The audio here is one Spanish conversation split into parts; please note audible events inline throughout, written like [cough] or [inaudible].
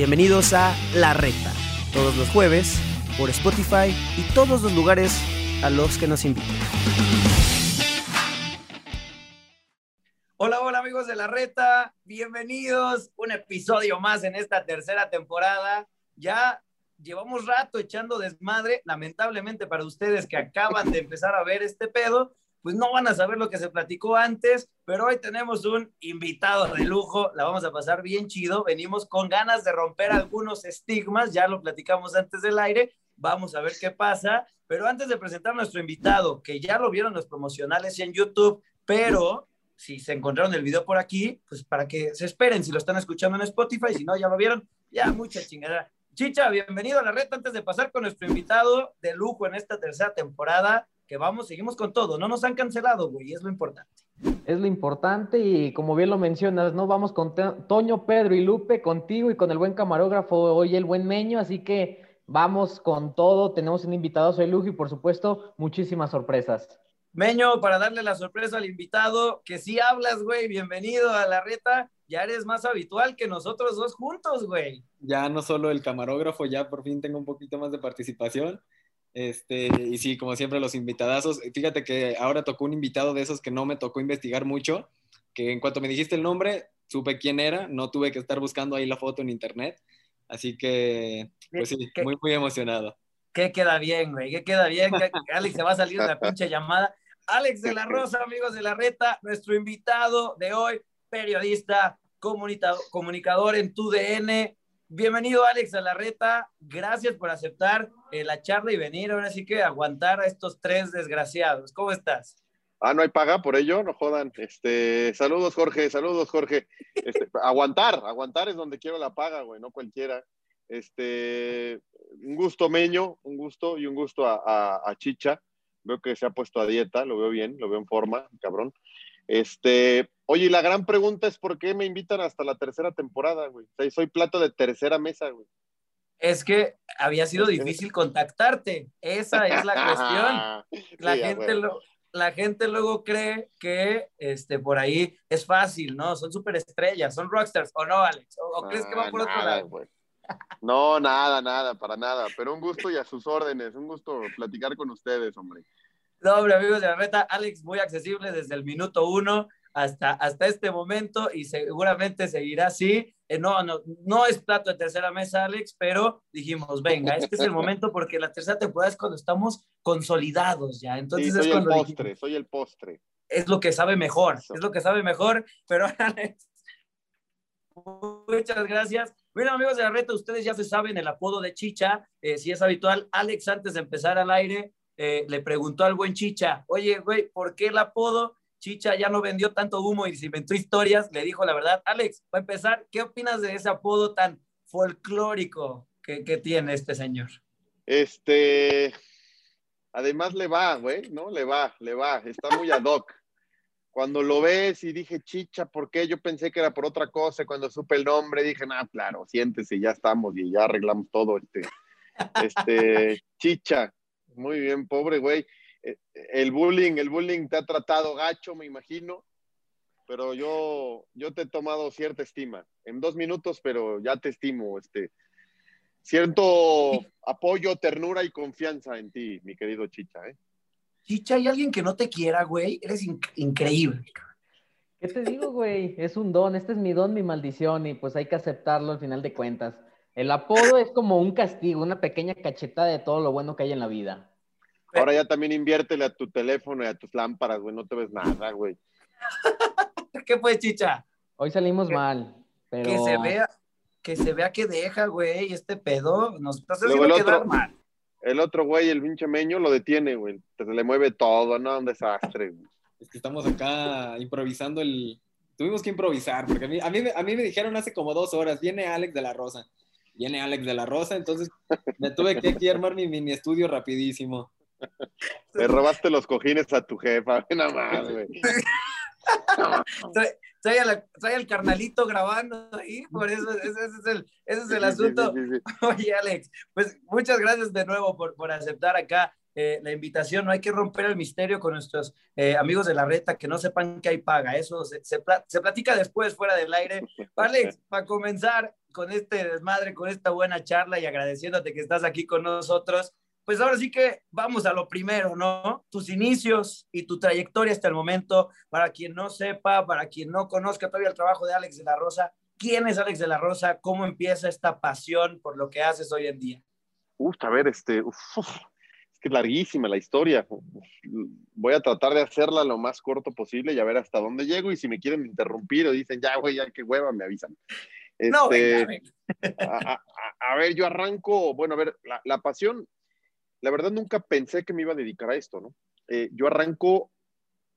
Bienvenidos a La Reta, todos los jueves, por Spotify y todos los lugares a los que nos invitan. Hola, hola amigos de La Reta, bienvenidos. Un episodio más en esta tercera temporada. Ya llevamos rato echando desmadre, lamentablemente para ustedes que acaban de empezar a ver este pedo, pues no van a saber lo que se platicó antes, pero hoy tenemos un invitado de lujo, la vamos a pasar bien chido, venimos con ganas de romper algunos estigmas, ya lo platicamos antes del aire, vamos a ver qué pasa, pero antes de presentar a nuestro invitado, que ya lo vieron los promocionales en YouTube, pero si se encontraron el video por aquí, pues para que se esperen si lo están escuchando en Spotify, si no, ya lo vieron, ya mucha chingada. Chicha, bienvenido a la red antes de pasar con nuestro invitado de lujo en esta tercera temporada que vamos, seguimos con todo. No nos han cancelado, güey, es lo importante. Es lo importante y como bien lo mencionas, ¿no? Vamos con Toño, Pedro y Lupe, contigo y con el buen camarógrafo hoy el buen Meño, así que vamos con todo. Tenemos un invitado, soy Lujo y por supuesto muchísimas sorpresas. Meño, para darle la sorpresa al invitado, que sí hablas, güey, bienvenido a la reta. Ya eres más habitual que nosotros dos juntos, güey. Ya no solo el camarógrafo, ya por fin tengo un poquito más de participación. Este, y sí, como siempre, los invitadazos. Fíjate que ahora tocó un invitado de esos que no me tocó investigar mucho, que en cuanto me dijiste el nombre, supe quién era, no tuve que estar buscando ahí la foto en internet. Así que, pues sí, muy, muy emocionado. ¿Qué queda bien, güey? ¿Qué queda bien? Alex se va a salir de la [laughs] pinche llamada. Alex de la Rosa, amigos de la Reta, nuestro invitado de hoy, periodista, comunicador en TUDN, Bienvenido, Alex, a la reta. Gracias por aceptar eh, la charla y venir. Ahora sí que aguantar a estos tres desgraciados. ¿Cómo estás? Ah, no hay paga por ello, no jodan. Este, saludos, Jorge, saludos, Jorge. Este, [laughs] aguantar, aguantar es donde quiero la paga, güey, no cualquiera. Este, un gusto, Meño, un gusto y un gusto a, a Chicha. Veo que se ha puesto a dieta, lo veo bien, lo veo en forma, cabrón. Este, oye, la gran pregunta es por qué me invitan hasta la tercera temporada, güey. soy plato de tercera mesa, güey. Es que había sido difícil contactarte. Esa es la cuestión. [laughs] La, gente, la gente luego cree que este, por ahí es fácil, ¿no? Son superestrellas, son rockstars, ¿o no, Alex? ¿O, crees que van por otro lado? No, nada, nada, para nada. Pero un gusto y a sus órdenes. Un gusto platicar con ustedes, hombre. No, hombre, amigos de la reta, Alex muy accesible desde el minuto uno hasta, hasta este momento y seguramente seguirá así. Eh, no, no, no es plato de tercera mesa, Alex, pero dijimos, venga, este es el momento porque la tercera temporada es cuando estamos consolidados ya. Entonces soy es cuando el postre, soy el postre. Es lo que sabe mejor, es lo que sabe mejor, pero [laughs] Alex, muchas gracias. Bueno, amigos de la reta, ustedes ya se saben el apodo de Chicha, eh, si es habitual. Alex, antes de empezar al aire, eh, le preguntó al buen Chicha, oye, güey, ¿por qué el apodo? Chicha ya no vendió tanto humo y se inventó historias, le dijo la verdad. Alex, para empezar, ¿qué opinas de ese apodo tan folclórico que, que tiene este señor? Este, además le va, güey, ¿no? Le va, le va, está muy ad hoc. Cuando lo ves y dije, chicha, ¿por qué? Yo pensé que era por otra cosa. Cuando supe el nombre, dije, ah, claro, siéntese, ya estamos y ya arreglamos todo. Este, este, chicha, muy bien, pobre güey. Eh, el bullying, el bullying te ha tratado gacho, me imagino, pero yo, yo te he tomado cierta estima. En dos minutos, pero ya te estimo, este. Cierto apoyo, ternura y confianza en ti, mi querido Chicha, ¿eh? Chicha, hay alguien que no te quiera, güey. Eres increíble. ¿Qué te digo, güey? Es un don. Este es mi don, mi maldición, y pues hay que aceptarlo al final de cuentas. El apodo es como un castigo, una pequeña cachetada de todo lo bueno que hay en la vida. Ahora ya también inviértele a tu teléfono y a tus lámparas, güey, no te ves nada, güey. [laughs] ¿Qué fue, chicha? Hoy salimos mal, pero... Que se vea, que se vea que deja, güey, este pedo nos está haciendo quedar mal. El otro güey, el pinche meño, lo detiene, güey. Se le mueve todo, ¿no? Un desastre, güey. Es que estamos acá improvisando el... Tuvimos que improvisar, porque a mí, a mí, a mí me dijeron hace como dos horas, viene Alex de la Rosa. Viene Alex de la Rosa, entonces me tuve que aquí armar mi mini estudio rapidísimo. Le robaste los cojines a tu jefa, nada más, güey. [laughs] trae, al carnalito grabando ahí, por eso ese, es, el, ese es el asunto. [laughs] Oye, Alex, pues muchas gracias de nuevo por, por aceptar acá eh, la invitación, no hay que romper el misterio con nuestros eh, amigos de la reta, que no sepan que hay paga, eso se, se, se platica después fuera del aire. Alex, para comenzar con este desmadre, con esta buena charla y agradeciéndote que estás aquí con nosotros, pues ahora sí que vamos a lo primero, ¿no? Tus inicios y tu trayectoria hasta el momento, para quien no sepa, para quien no conozca todavía el trabajo de Alex de la Rosa, ¿quién es Alex de la Rosa? ¿Cómo empieza esta pasión por lo que haces hoy en día? Uf, a ver, este, uf, es que es larguísima la historia. Voy a tratar de hacerla lo más corto posible y a ver hasta dónde llego. Y si me quieren interrumpir o dicen, ya, güey, ya qué hueva, me avisan. Este, no, venga, venga. A, a, a, ver, yo arranco, bueno, a ver, la, la, pasión, la verdad nunca pensé que me iba a dedicar a esto, ¿no? Eh, yo arranco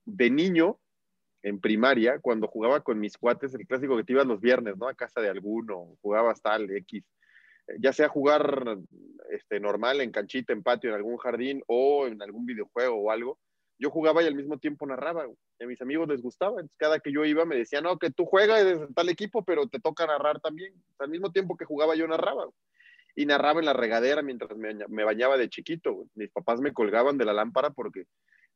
de niño, en primaria, cuando jugaba con mis cuates, el clásico que te ibas los viernes, ¿no? A casa de alguno, jugabas tal, X ya sea jugar este, normal en canchita, en patio, en algún jardín o en algún videojuego o algo, yo jugaba y al mismo tiempo narraba. Y a mis amigos les gustaba. Entonces, cada que yo iba me decían, no, que tú juegas en tal equipo, pero te toca narrar también. al mismo tiempo que jugaba, yo narraba. Y narraba en la regadera mientras me, bañaba de chiquito. Mis papás me colgaban de la lámpara porque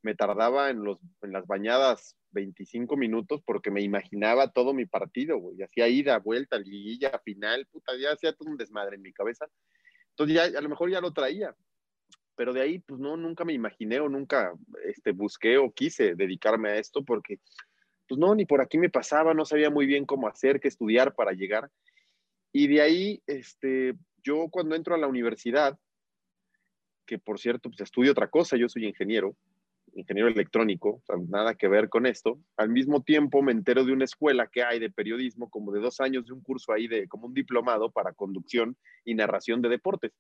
me tardaba en, los, en las bañadas 25 minutos porque me imaginaba todo mi partido, güey. Hacía ida, vuelta, liguilla, final, puta, ya hacía todo un desmadre en mi cabeza. Entonces ya a lo mejor ya lo traía. Pero de ahí, pues no, nunca me imaginé o nunca este, busqué o quise dedicarme a esto porque, pues no, ni por aquí me pasaba, no sabía muy bien cómo hacer, qué estudiar para llegar. Y de ahí, este, yo cuando entro a la universidad, que por cierto, pues estudio otra cosa, yo soy ingeniero, ingeniero electrónico, nada que ver con esto. Al mismo tiempo me entero de una escuela que hay de periodismo, como de dos años de un curso ahí de como un diplomado para conducción y narración de deportes.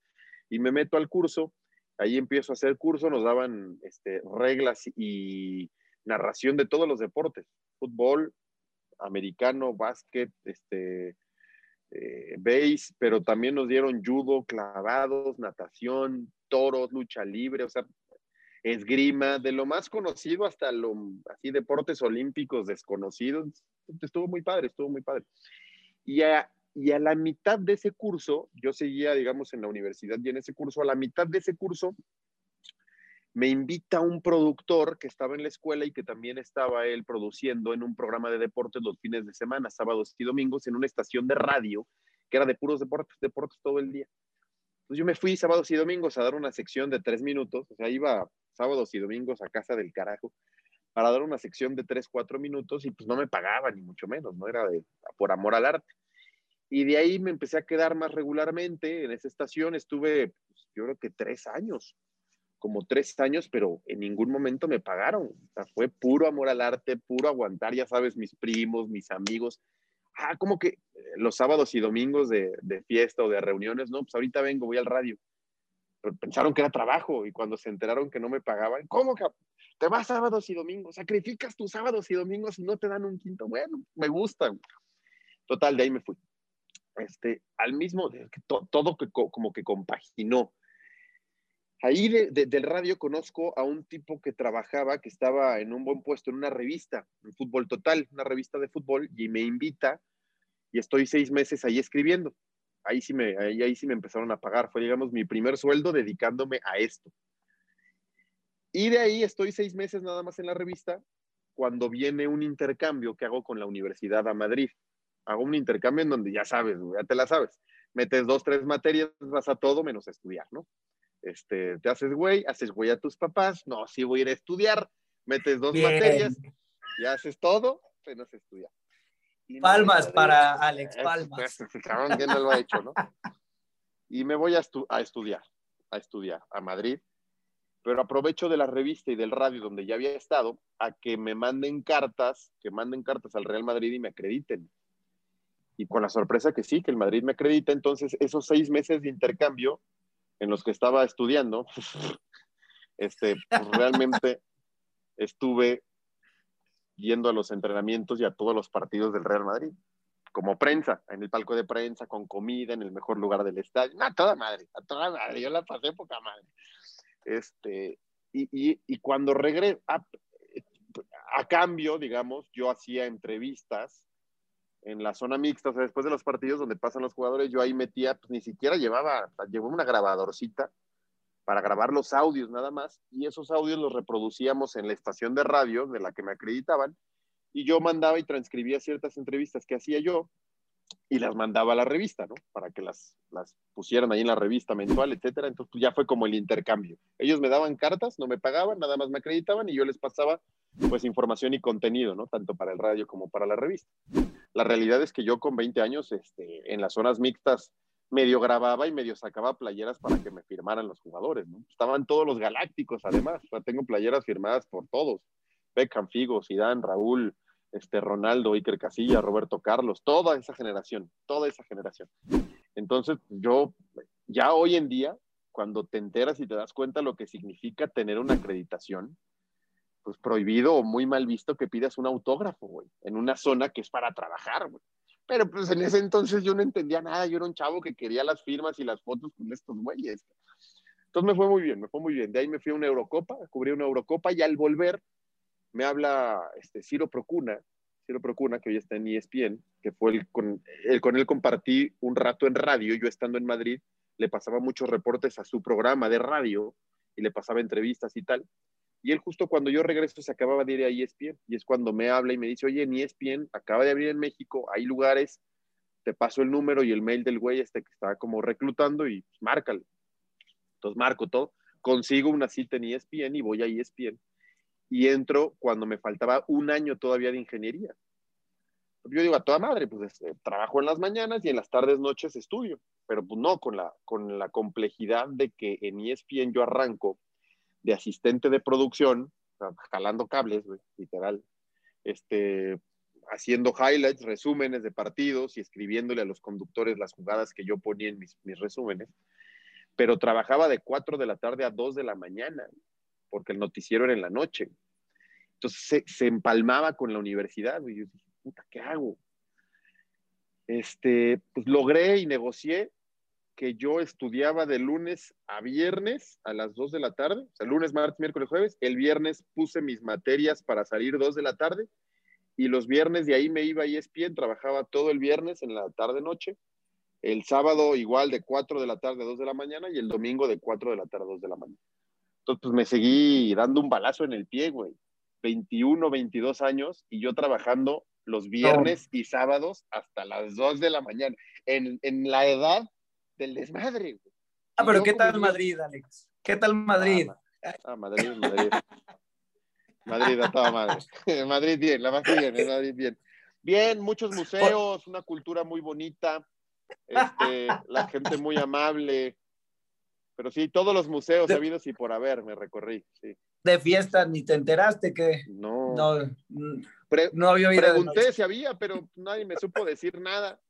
Y me meto al curso, ahí empiezo a hacer curso, nos daban este, reglas y narración de todos los deportes, fútbol, americano, básquet, este, eh, base, pero también nos dieron judo, clavados, natación, toros, lucha libre, o sea, esgrima, de lo más conocido hasta lo así deportes olímpicos desconocidos. Estuvo muy padre, estuvo muy padre. Y a, y a la mitad de ese curso, yo seguía, digamos, en la universidad y en ese curso, a la mitad de ese curso, me invita un productor que estaba en la escuela y que también estaba él produciendo en un programa de deportes los fines de semana, sábados y domingos, en una estación de radio que era de puros deportes, deportes todo el día. Entonces yo me fui sábados y domingos a dar una sección de tres minutos, o sea, iba sábados y domingos a casa del carajo para dar una sección de tres, cuatro minutos y pues no me pagaban ni mucho menos, no era de, por amor al arte. Y de ahí me empecé a quedar más regularmente en esa estación, estuve pues, yo creo que tres años, como tres años, pero en ningún momento me pagaron. O sea, fue puro amor al arte, puro aguantar, ya sabes, mis primos, mis amigos. Ah, como que eh, los sábados y domingos de, de fiesta o de reuniones, no, pues ahorita vengo, voy al radio pensaron que era trabajo y cuando se enteraron que no me pagaban, ¿cómo que te vas sábados y domingos? Sacrificas tus sábados y domingos y no te dan un quinto. Bueno, me gusta. Total, de ahí me fui. Este, al mismo, todo que, como que compaginó. Ahí de, de, del radio conozco a un tipo que trabajaba, que estaba en un buen puesto en una revista, en Fútbol Total, una revista de fútbol, y me invita y estoy seis meses ahí escribiendo ahí sí me, ahí sí me empezaron a pagar. Fue, digamos, mi primer sueldo dedicándome a esto. Y de ahí estoy seis meses nada más en la revista cuando viene un intercambio que hago con la Universidad a Madrid. Hago un intercambio en donde ya sabes, ya te la sabes. Metes dos, tres materias, vas a todo menos a estudiar, ¿no? Este, te haces güey, haces güey a tus papás, no, sí voy a ir a estudiar, metes dos Bien. materias, ya haces todo menos estudiar. Palmas para Alex, palmas. [laughs] ¿Quién no lo ha hecho, no? Y me voy a, estu a, estudiar, a estudiar a Madrid, pero aprovecho de la revista y del radio donde ya había estado a que me manden cartas, que manden cartas al Real Madrid y me acrediten. Y con la sorpresa que sí, que el Madrid me acredita, entonces esos seis meses de intercambio en los que estaba estudiando, [laughs] este, pues realmente estuve yendo a los entrenamientos y a todos los partidos del Real Madrid, como prensa, en el palco de prensa, con comida, en el mejor lugar del estadio, a toda madre, a toda madre, yo la pasé poca madre. Este, y, y, y cuando regresé, a, a, cambio, digamos, yo hacía entrevistas en la zona mixta, o sea, después de los partidos donde pasan los jugadores, yo ahí metía, pues ni siquiera llevaba, llevaba una grabadorcita para grabar los audios nada más, y esos audios los reproducíamos en la estación de radio de la que me acreditaban, y yo mandaba y transcribía ciertas entrevistas que hacía yo, y las mandaba a la revista, ¿no? Para que las, las pusieran ahí en la revista mensual, etcétera. Entonces, pues, ya fue como el intercambio. Ellos me daban cartas, no me pagaban, nada más me acreditaban y yo les pasaba, pues, información y contenido, ¿no? Tanto para el radio como para la revista. La realidad es que yo con 20 años, este, en las zonas mixtas, medio grababa y medio sacaba playeras para que me firmaran los jugadores. Estaban todos los galácticos, además. O tengo playeras firmadas por todos. Beckham, Figo, Zidane, Raúl, este, Ronaldo, Iker Casilla, Roberto Carlos, toda esa generación, toda esa generación. Entonces, yo ya hoy en día, cuando te enteras y te das cuenta lo que significa tener una acreditación, pues prohibido o muy mal visto que pidas un autógrafo, güey, en una zona que es para trabajar, güey. Pero pues en ese entonces yo no entendía nada, yo era un chavo que quería las firmas y las fotos con estos güeyes. Entonces me fue muy bien, me fue muy bien. De ahí me fui a una Eurocopa, cubrí una Eurocopa y al volver me habla este, Ciro Procuna, Ciro Procuna, que hoy está en ESPN, que fue el con, el con él compartí un rato en radio, yo estando en Madrid, le pasaba muchos reportes a su programa de radio y le pasaba entrevistas y tal. Y él justo cuando yo regreso se acababa de ir a ESPN y es cuando me habla y me dice, oye, en ESPN acaba de abrir en México, hay lugares, te paso el número y el mail del güey este que estaba como reclutando y pues, márcale. Entonces marco todo, consigo una cita en ESPN y voy a ESPN y entro cuando me faltaba un año todavía de ingeniería. Yo digo, a toda madre, pues este, trabajo en las mañanas y en las tardes, noches estudio, pero pues no, con la, con la complejidad de que en ESPN yo arranco de asistente de producción, jalando cables, literal, este, haciendo highlights, resúmenes de partidos y escribiéndole a los conductores las jugadas que yo ponía en mis, resúmenes, pero trabajaba de 4 de la tarde a 2 de la mañana porque el noticiero era en la noche. Entonces se, empalmaba con la universidad. Y yo dije, puta, ¿qué hago? Este, pues logré y negocié que yo estudiaba de lunes a viernes a las 2 de la tarde, o sea, lunes, martes, miércoles, jueves. El viernes puse mis materias para salir 2 de la tarde y los viernes de ahí me iba a ESPN, trabajaba todo el viernes en la tarde-noche. El sábado igual de 4 de la tarde a 2 de la mañana y el domingo de 4 de la tarde a 2 de la mañana. Entonces, pues me seguí dando un balazo en el pie, güey. 21, 22 años y yo trabajando los viernes y sábados hasta las 2 de la mañana, en, en la edad del desmadre. Güey. Ah, pero ¿qué tal Madrid, Alex? ¿Qué tal Madrid? Ah, ah Madrid, Madrid. Madrid a toda madre. [laughs] Madrid bien, la más bien, Madrid bien. Bien, muchos museos, una cultura muy bonita, este, la gente muy amable, pero sí, todos los museos habidos y por haber me recorrí, sí. De fiesta ni te enteraste que no, no, no había Pregunté si había, pero nadie me supo decir nada.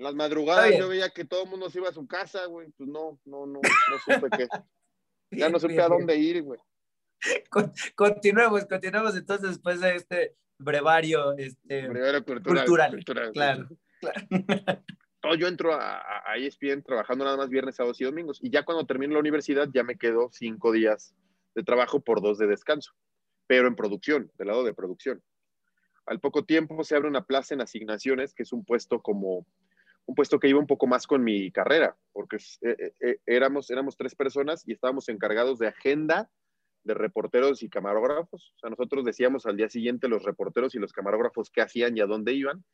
Las madrugadas yo veía que todo el mundo se iba a su casa, güey. Pues no, no, no, [laughs] no supe qué. Ya no supe a dónde ir, güey. Continuemos, continuemos entonces después de este brevario, este, brevario cultural, cultural, claro, claro. [laughs] yo entro a, a, ESPN trabajando nada más viernes, sábados y domingos. Y ya cuando termino la universidad ya me quedo cinco días de trabajo por dos de descanso, pero en producción, del lado de producción. Al poco tiempo se abre una plaza en asignaciones, que es un puesto como un puesto que iba un poco más con mi carrera, porque eh, eh, eh, éramos, éramos tres personas y estábamos encargados de agenda de reporteros y camarógrafos. O sea, nosotros decíamos al día siguiente los reporteros y los camarógrafos qué hacían y a dónde iban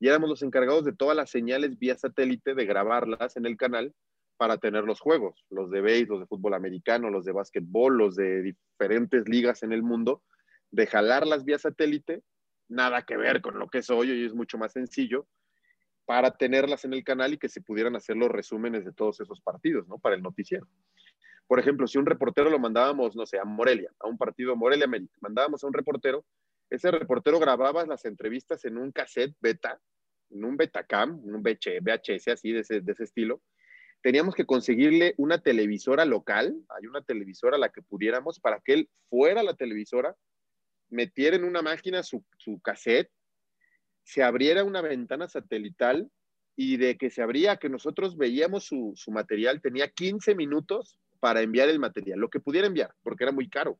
y éramos los encargados de todas las señales vía satélite de grabarlas en el canal para tener los juegos, los de béisbol, los de fútbol americano, los de básquetbol, los de diferentes ligas en el mundo, de jalarlas vía satélite, nada que ver con lo que es hoy, y es mucho más sencillo, para tenerlas en el canal y que se pudieran hacer los resúmenes de todos esos partidos, ¿no? Para el noticiero. Por ejemplo, si un reportero lo mandábamos, no sé, a Morelia, a un partido Morelia América, mandábamos a un reportero, ese reportero grababa las entrevistas en un cassette beta, en un Betacam, en un VHS así de ese, de ese estilo. Teníamos que conseguirle una televisora local, hay una televisora a la que pudiéramos, para que él fuera la televisora, metiera en una máquina su, su cassette, se abriera una ventana satelital y de que se abría, que nosotros veíamos su, material, tenía 15 minutos para enviar el material, lo que pudiera enviar, porque era muy caro.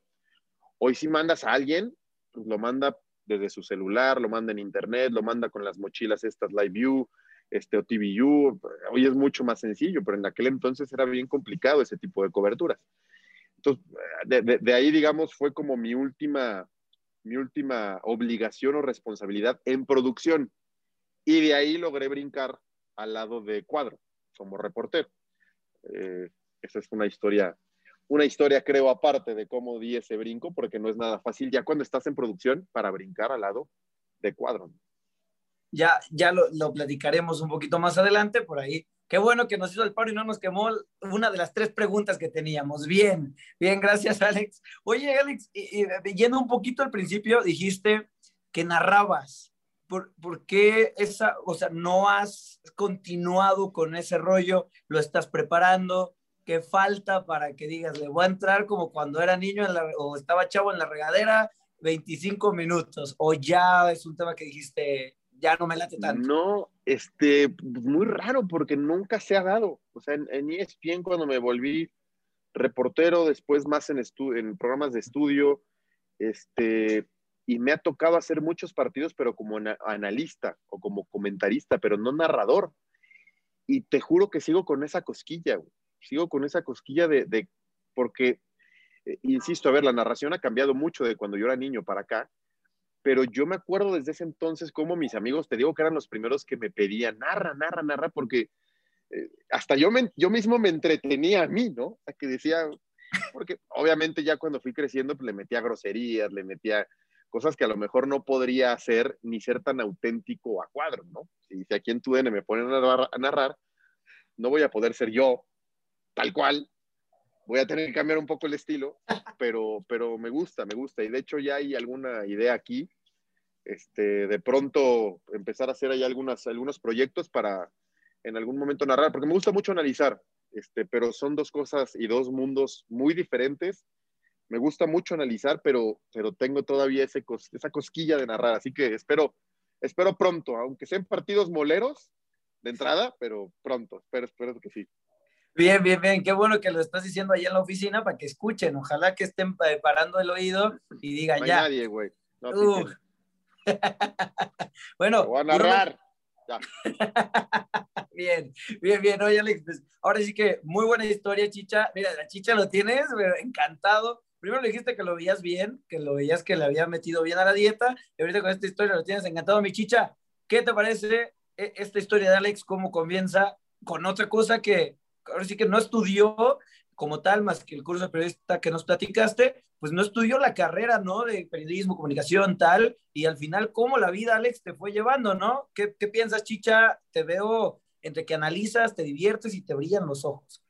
Hoy si mandas a alguien, pues lo manda desde su celular, lo manda en internet, lo manda con las mochilas estas Live View, este, o TVU, hoy es mucho más sencillo, pero en aquel entonces era bien complicado ese tipo de coberturas. Entonces, de ahí, digamos, fue como mi última, mi última obligación o responsabilidad en producción. Y de ahí logré brincar al lado de cuadro, como reportero. Eh, esa es una historia, una historia creo aparte de cómo di ese brinco, porque no es nada fácil ya cuando estás en producción para brincar al lado de cuadro. Ya, ya lo, lo platicaremos un poquito más adelante por ahí. Qué bueno que nos hizo el paro y no nos quemó una de las tres preguntas que teníamos. Bien, bien, gracias [laughs] Alex. Oye Alex, y, yendo un poquito al principio, dijiste que narrabas. ¿Por, ¿Por, qué esa, o sea, no has continuado con ese rollo? ¿Lo estás preparando? ¿Qué falta para que digas, le voy a entrar como cuando era niño o estaba chavo en la regadera, 25 minutos? ¿O ya es un tema que dijiste, ya no me late tanto? No, este, muy raro porque nunca se ha dado. O sea, en, en ESPN cuando me volví reportero, después más en, en programas de estudio, este, y me ha tocado hacer muchos partidos, pero como analista o como comentarista, pero no narrador. Y te juro que sigo con esa cosquilla, sigo con esa cosquilla de, de porque, eh, insisto, a ver, la narración ha cambiado mucho de cuando yo era niño para acá, pero yo me acuerdo desde ese entonces como mis amigos, te digo que eran los primeros que me pedían, narra, narra, narra, porque eh, hasta yo, me, yo mismo me entretenía a mí, ¿no? A que decía, porque obviamente ya cuando fui creciendo, pues le metía groserías, le metía cosas que a lo mejor no podría hacer ni ser tan auténtico a cuadro, ¿no? Si, si aquí en TUDN me ponen a narrar, no voy a poder ser yo tal cual, voy a tener que cambiar un poco el estilo, [laughs] pero, pero me gusta, me gusta. Y de hecho ya hay alguna idea aquí, este, de pronto empezar a hacer ahí algunas, algunos proyectos para en algún momento narrar, porque me gusta mucho analizar, este, pero son dos cosas y dos mundos muy diferentes me gusta mucho analizar, pero, pero tengo todavía ese esa cosquilla de narrar, así que espero, espero pronto, aunque sean partidos moleros de entrada, pero pronto, espero, espero que sí. Bien, bien, bien, qué bueno que lo estás diciendo allá en la oficina para que escuchen, ojalá que estén parando el oído y digan no ya. nadie, güey. No, [laughs] bueno. voy a narrar. Ya. [laughs] bien, bien, bien. Oye, Alex, pues, ahora sí que muy buena historia, Chicha. Mira, la Chicha lo tienes, encantado primero le dijiste que lo veías bien, que lo veías que le había metido bien a la dieta, y ahorita con esta historia lo tienes encantado, mi chicha. ¿Qué te parece eh, esta historia de Alex, cómo comienza con otra cosa que ahora sí que no estudió como tal, más que el curso de periodista que nos platicaste, pues no estudió la carrera, ¿no? De periodismo, comunicación, tal, y al final, ¿cómo la vida, Alex, te fue llevando, ¿no? ¿Qué, qué piensas, chicha? Te veo entre que analizas, te diviertes y te brillan los ojos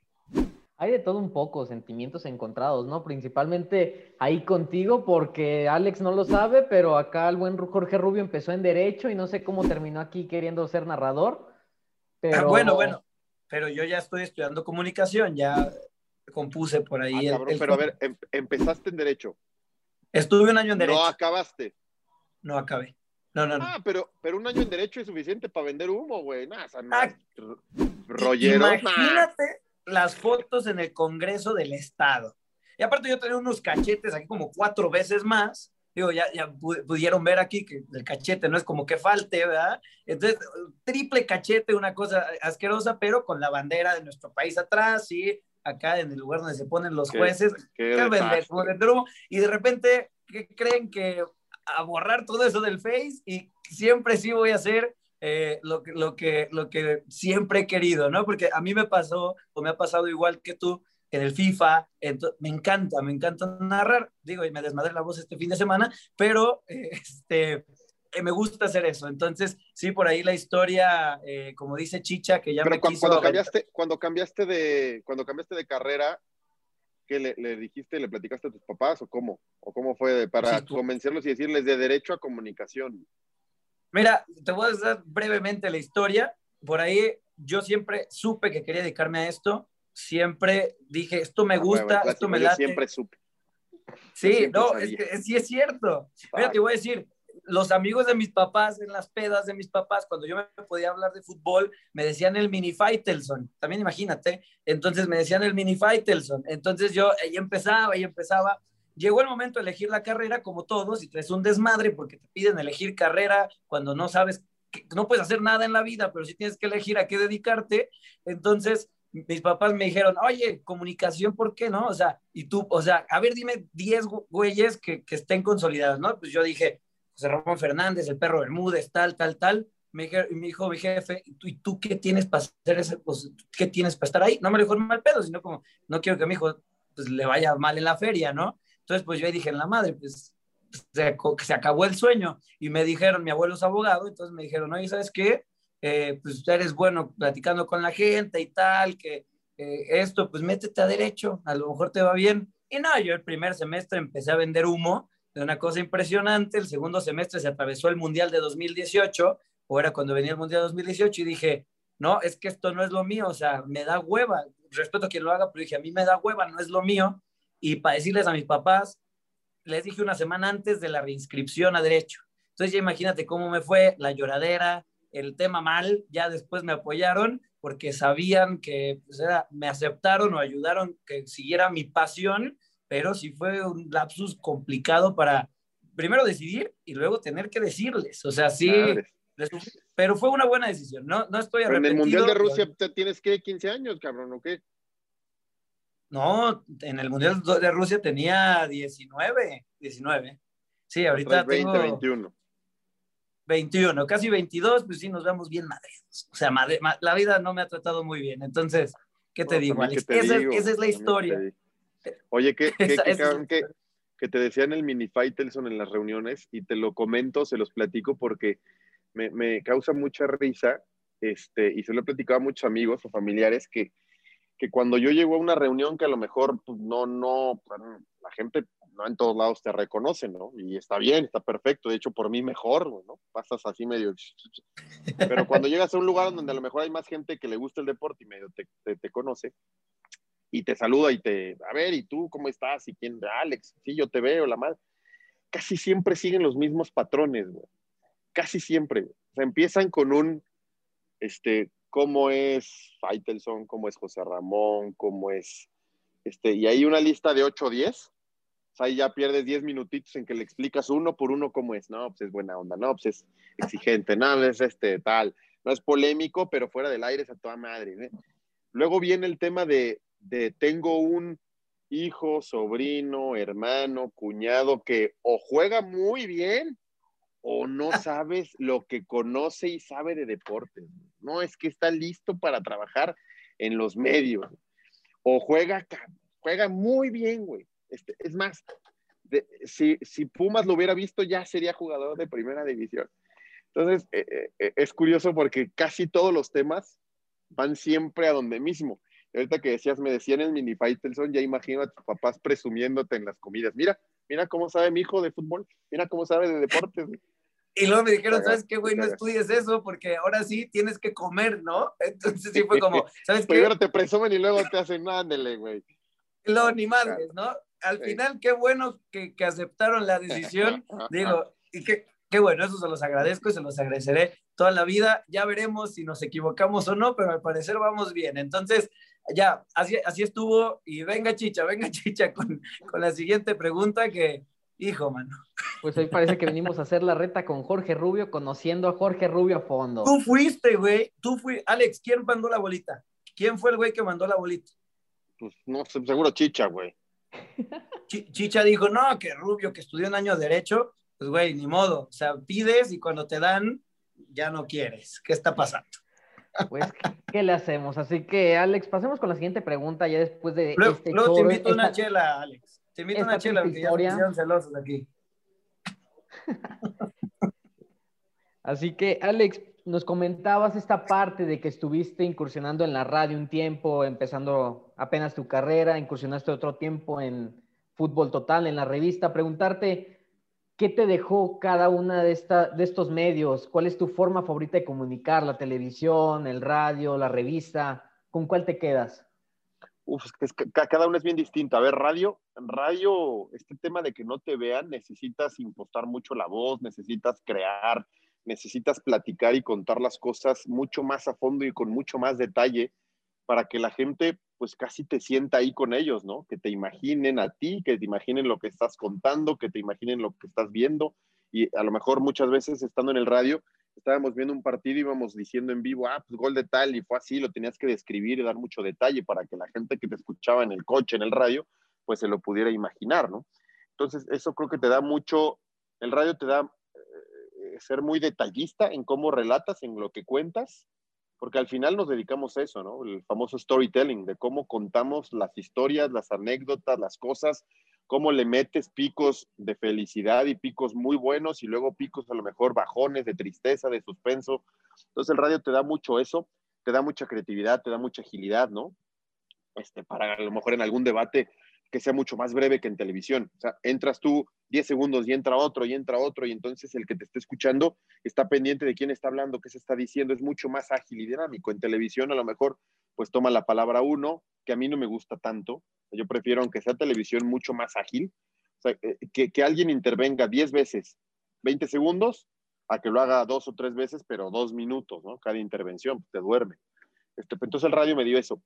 hay de todo un poco, sentimientos encontrados, ¿no? Principalmente ahí contigo, porque Alex no lo sabe, pero acá el buen Jorge Rubio empezó en Derecho y no sé cómo terminó aquí queriendo ser narrador. Pero... Ah, bueno, bueno, pero yo ya estoy estudiando comunicación, ya compuse por ahí. Ah, pero a ver, em, empezaste en Derecho. Estuve un año en Derecho. No acabaste. No acabé. No, no, no. Ah, pero, pero un año en Derecho es suficiente para vender humo, güey. Nada, ah, Imagínate las fotos en el Congreso del Estado. Y aparte yo tenía unos cachetes aquí como cuatro veces más. Digo, ya, ya pudieron ver aquí que el cachete no es como que falte, ¿verdad? Entonces, triple cachete, una cosa asquerosa, pero con la bandera de nuestro país atrás, y acá en el lugar donde se ponen los jueces. y de repente, ¿qué creen que a borrar todo eso del Face? Y siempre sí voy a hacer eh, lo, lo, que, lo que siempre he querido, ¿no? Porque a mí me pasó, o me ha pasado igual que tú, en el FIFA, me encanta, me encanta narrar, digo, y me desmadré la voz este fin de semana, pero [laughs] este, eh, me gusta hacer eso. Entonces, sí, por ahí la historia, eh, como dice Chicha, que ya me cuando, quiso... Cuando cambiaste, cuando cambiaste de, cuando cambiaste de carrera, ¿qué le, le, dijiste, le platicaste a tus papás o cómo? ¿O cómo fue para convencerlos y decirles de derecho a comunicación? Mira, te voy a dar brevemente la historia. Por ahí yo siempre supe que quería dedicarme a esto. Siempre dije, esto me ah, gusta, esto me late. Siempre supe. Sí, no, es que sí es cierto. Mira, te voy a decir, los amigos de mis papás, en las pedas de mis papás, cuando yo me podía hablar de fútbol, me decían el mini Faitelson. También imagínate. Entonces me decían el mini Faitelson. Entonces yo ahí empezaba y empezaba llegó el momento de elegir la carrera como todos y traes un desmadre porque te piden elegir carrera cuando no sabes que no puedes hacer nada en la vida, pero sí tienes que elegir a qué dedicarte. Entonces, mis papás me dijeron, oye, comunicación, ¿por qué no? O sea, y tú, o sea, a ver, dime 10 güeyes que, que estén consolidados, ¿no? Pues yo dije, José Ramón Fernández, el perro Bermúdez, tal, tal, tal. Me, me dijo mi jefe, ¿y tú qué tienes para hacer ese, pues, qué tienes para estar ahí? No me lo dijo mal pedo, sino como, no quiero que a mi hijo pues, le vaya mal en la feria, ¿no? Entonces, pues yo ahí dije, en la madre, pues se, se acabó el sueño. Y me dijeron, mi abuelo es abogado, entonces me dijeron, oye, ¿sabes qué? Eh, pues eres bueno platicando con la gente y tal, que eh, esto, pues métete a derecho, a lo mejor te va bien. Y no, yo el primer semestre empecé a vender humo de una cosa impresionante, el segundo semestre se atravesó el Mundial de 2018, o era cuando venía el Mundial de 2018, y dije, no, es que esto no es lo mío, o sea, me da hueva, respeto a quien lo haga, pero dije, a mí me da hueva, no es lo mío, y para decirles a mis papás, les dije una semana antes de la reinscripción a derecho. Entonces ya imagínate cómo me fue la lloradera, el tema mal, ya después me apoyaron porque sabían que pues, me aceptaron o ayudaron que siguiera mi pasión, pero sí fue un lapsus complicado para primero decidir y luego tener que decirles. O sea, sí, pero fue una buena decisión. No, no estoy arrepentido. en el Mundial de Rusia tienes que 15 años, cabrón, ¿o qué? No, en el Mundial de Rusia tenía 19, 19. Sí, ahorita 20, tengo... 21. 21, casi 22, pues sí, nos vemos bien madres. O sea, la vida no me ha tratado muy bien. Entonces, ¿qué te digo, Alex? esa, es la historia. Oye, ¿qué, [laughs] qué, qué que, te decían el mini Faitelson en las reuniones y te lo comento, se los platico porque me, me, causa mucha risa este, y se lo he platicado a muchos amigos o familiares que, que cuando yo llego a una reunión que a lo mejor pues, no, no, la gente no en todos lados te reconocen, ¿no? Y está bien, está perfecto, de hecho por mí mejor, ¿no? Pasas así medio... [laughs] Pero cuando llegas a un lugar donde a lo mejor hay más gente que le gusta el deporte y medio te, te, conoce, y te saluda y te, a ver, ¿y tú cómo estás? ¿Y quién? Alex, sí, yo te veo, la madre. Casi siempre siguen los mismos patrones, güey. Casi siempre. O sea, empiezan con un, este, cómo es Faitelson, cómo es José Ramón, cómo es, este, y hay una lista de 8 o 10 ahí ya pierdes 10 minutitos en que le explicas uno por uno cómo es. No, pues es buena onda, no, pues es exigente, no, es este tal. No es polémico, pero fuera del aire es a toda madre. ¿eh? Luego viene el tema de, de tengo un hijo, sobrino, hermano, cuñado que o juega muy bien o no [laughs] sabes lo que conoce y sabe de deportes. No es que está listo para trabajar en los medios. O juega, juega muy bien, güey. Este, es más, si, si, Pumas lo hubiera visto, ya sería jugador de primera división. Entonces, eh, eh, es curioso porque casi todos los temas van siempre a donde mismo. ahorita que decías, me decían el mini Faitelson, ya imagino a tus papás presumiéndote en las comidas. Mira, mira cómo sabe mi hijo de fútbol, mira cómo sabe de deportes. Y luego me dijeron, ¿sabes qué, güey? No estudies eso porque ahora sí tienes que comer, ¿no? [laughs] Entonces sí fue como, [laughs] ¿sabes qué? Primero te presumen y luego te hacen, ándele, güey. No, ni madres, ¿no? Al final, qué bueno que, que aceptaron la decisión. [laughs] Digo, y qué, qué bueno, eso se los agradezco y se los agradeceré toda la vida. Ya veremos si nos equivocamos o no, pero al parecer vamos bien. Entonces, ya, así, así estuvo. Y venga, chicha, venga, chicha, con, con la siguiente pregunta que, hijo, mano. Pues hoy parece que venimos a hacer la reta con Jorge Rubio, conociendo a Jorge Rubio a fondo. Tú fuiste, güey. Tú fuiste. Alex, ¿quién mandó la bolita? ¿Quién fue el güey que mandó la bolita? Pues no, seguro Chicha, güey. Chicha dijo, no, que Rubio, que estudió un año de Derecho, pues güey, ni modo. O sea, pides y cuando te dan, ya no quieres. ¿Qué está pasando? Pues, ¿qué le hacemos? Así que, Alex, pasemos con la siguiente pregunta ya después de luego, este luego te invito una chela, Alex. Te invito una chela porque historia. ya celosos aquí. [laughs] Así que, Alex, nos comentabas esta parte de que estuviste incursionando en la radio un tiempo, empezando apenas tu carrera, incursionaste otro tiempo en fútbol total, en la revista. Preguntarte, ¿qué te dejó cada una de, esta, de estos medios? ¿Cuál es tu forma favorita de comunicar? ¿La televisión, el radio, la revista? ¿Con cuál te quedas? Uf, es que cada uno es bien distinto. A ver, radio, radio, este tema de que no te vean, necesitas impostar mucho la voz, necesitas crear, necesitas platicar y contar las cosas mucho más a fondo y con mucho más detalle para que la gente pues casi te sienta ahí con ellos, ¿no? Que te imaginen a ti, que te imaginen lo que estás contando, que te imaginen lo que estás viendo y a lo mejor muchas veces estando en el radio estábamos viendo un partido y íbamos diciendo en vivo, ah, pues gol de tal y fue así, lo tenías que describir y dar mucho detalle para que la gente que te escuchaba en el coche, en el radio, pues se lo pudiera imaginar, ¿no? Entonces, eso creo que te da mucho, el radio te da eh, ser muy detallista en cómo relatas, en lo que cuentas, porque al final nos dedicamos a eso, ¿no? El famoso storytelling, de cómo contamos las historias, las anécdotas, las cosas, cómo le metes picos de felicidad y picos muy buenos y luego picos a lo mejor bajones de tristeza, de suspenso. Entonces el radio te da mucho eso, te da mucha creatividad, te da mucha agilidad, ¿no? Este, para a lo mejor en algún debate que sea mucho más breve que en televisión. O sea, entras tú 10 segundos y entra otro y entra otro y entonces el que te esté escuchando está pendiente de quién está hablando, qué se está diciendo, es mucho más ágil y dinámico. En televisión a lo mejor pues toma la palabra uno, que a mí no me gusta tanto. Yo prefiero, aunque sea televisión, mucho más ágil. O sea, eh, que, que alguien intervenga 10 veces, 20 segundos, a que lo haga dos o tres veces, pero dos minutos, ¿no? Cada intervención, te duerme. Este, entonces el radio me dio eso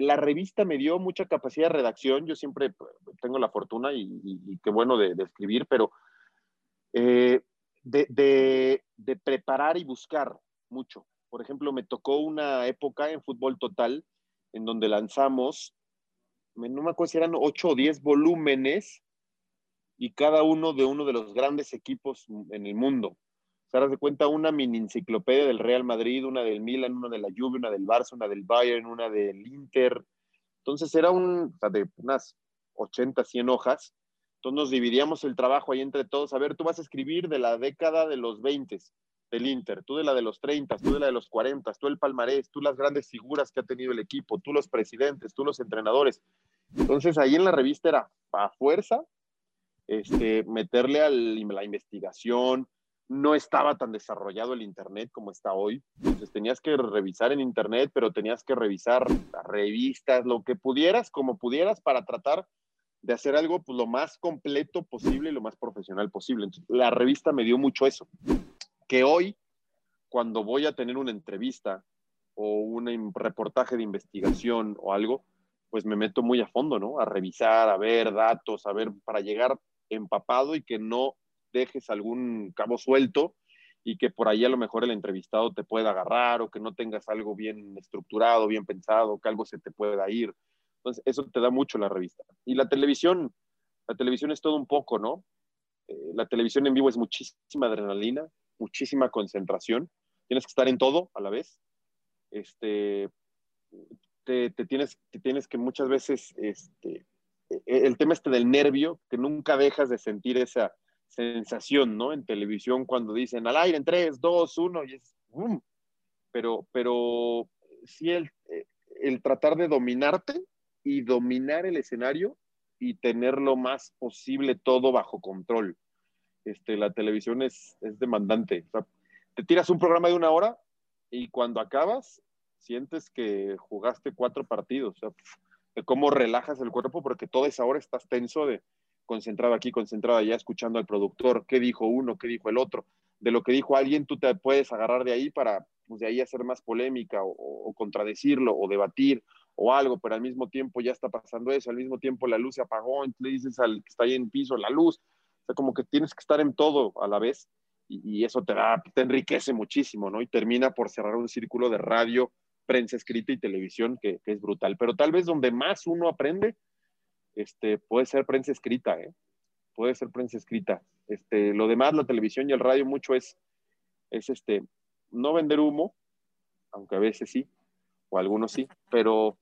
la revista me dio mucha capacidad de redacción. Yo siempre pues, tengo la fortuna y, qué bueno de, escribir, pero eh, de, preparar y buscar mucho. Por ejemplo, me tocó una época en Fútbol Total en donde lanzamos, no me acuerdo si eran ocho o diez volúmenes y cada uno de uno de los grandes equipos en el mundo se das de cuenta una mini enciclopedia del Real Madrid, una del Milan, una de la Juve, una del Barça, una del Bayern, una del Inter. Entonces era un, o sea, de unas 80, 100 hojas. Entonces nos dividíamos el trabajo ahí entre todos. A ver, tú vas a escribir de la década de los 20 del Inter, tú de la de los 30, tú de la de los 40, tú el palmarés, tú las grandes figuras que ha tenido el equipo, tú los presidentes, tú los entrenadores. Entonces ahí en la revista era a fuerza este, meterle a la investigación, no estaba tan desarrollado el Internet como está hoy. Entonces tenías que revisar en Internet, pero tenías que revisar revistas, lo que pudieras, como pudieras, para tratar de hacer algo pues, lo más completo posible y lo más profesional posible. la revista me dio mucho eso. Que hoy, cuando voy a tener una entrevista o un reportaje de investigación o algo, pues me meto muy a fondo, ¿no? A revisar, a ver datos, a ver, para llegar empapado y que no dejes algún cabo suelto y que por ahí a lo mejor el entrevistado te pueda agarrar o que no tengas algo bien estructurado, bien pensado, que algo se te pueda ir. Entonces, eso te da mucho la revista. Y la televisión, la televisión es todo un poco, ¿no? Eh, la televisión en vivo es muchísima adrenalina, muchísima concentración. Tienes que estar en todo a la vez. Este, te, tienes, te tienes que muchas veces, este, e, el tema este del nervio, que nunca dejas de sentir esa, sensación, ¿no? En televisión cuando dicen al aire en 3, 2, 1 y es ¡bum! Pero, pero sí el, el tratar de dominarte y dominar el escenario y tener lo más posible todo bajo control. Este, la televisión es, es demandante. te tiras un programa de una hora y cuando acabas sientes que jugaste cuatro partidos. O sea, de cómo relajas el cuerpo porque toda esa hora estás tenso de, concentrado aquí, concentrado allá, escuchando al productor, qué dijo uno, qué dijo el otro. De lo que dijo alguien, tú te puedes agarrar de ahí para, pues de ahí hacer más polémica o, contradecirlo o debatir o algo, pero al mismo tiempo ya está pasando eso, al mismo tiempo la luz se apagó, entonces le dices al que está ahí en piso, la luz. O sea, como que tienes que estar en todo a la vez y, eso te enriquece muchísimo, ¿no? Y termina por cerrar un círculo de radio, prensa escrita y televisión que es brutal. Pero tal vez donde más uno aprende este, puede ser prensa escrita, ¿eh? puede ser prensa escrita. Este, lo demás, la televisión y el radio mucho es, es este, no vender humo, aunque a veces sí, o algunos sí, pero,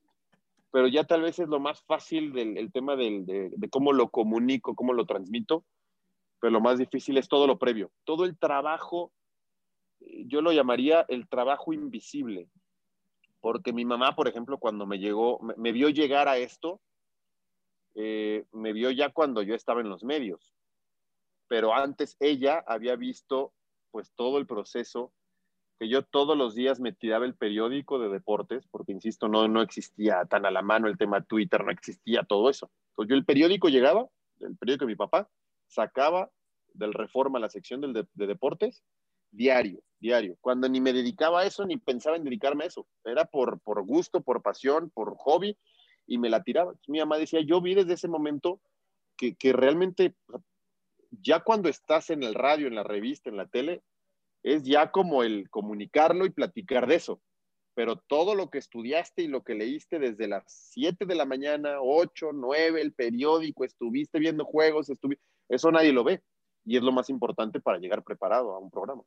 pero ya tal vez es lo más fácil del el tema del, de, cómo lo comunico, cómo lo transmito, pero lo más difícil es todo lo previo, todo el trabajo, yo lo llamaría el trabajo invisible, porque mi mamá, por ejemplo, cuando me llegó, me vio llegar a esto, eh, me vio ya cuando yo estaba en los medios, pero antes ella había visto pues todo el proceso, que yo todos los días me tiraba el periódico de deportes, porque insisto, no, no existía tan a la mano el tema Twitter, no existía todo eso. Entonces yo el periódico llegaba, el periódico de mi papá, sacaba del Reforma la sección del de, deportes, diario, diario. Cuando ni me dedicaba a eso, ni pensaba en dedicarme a eso. Era por, por gusto, por pasión, por hobby, y me la tiraba. Mi mamá decía, yo vi desde ese momento que, que realmente ya cuando estás en el radio, en la revista, en la tele, es ya como el comunicarlo y platicar de eso. Pero todo lo que estudiaste y lo que leíste desde las 7 de la mañana, 8, 9, el periódico, estuviste viendo juegos, estuviste, eso nadie lo ve. Y es lo más importante para llegar preparado a un programa.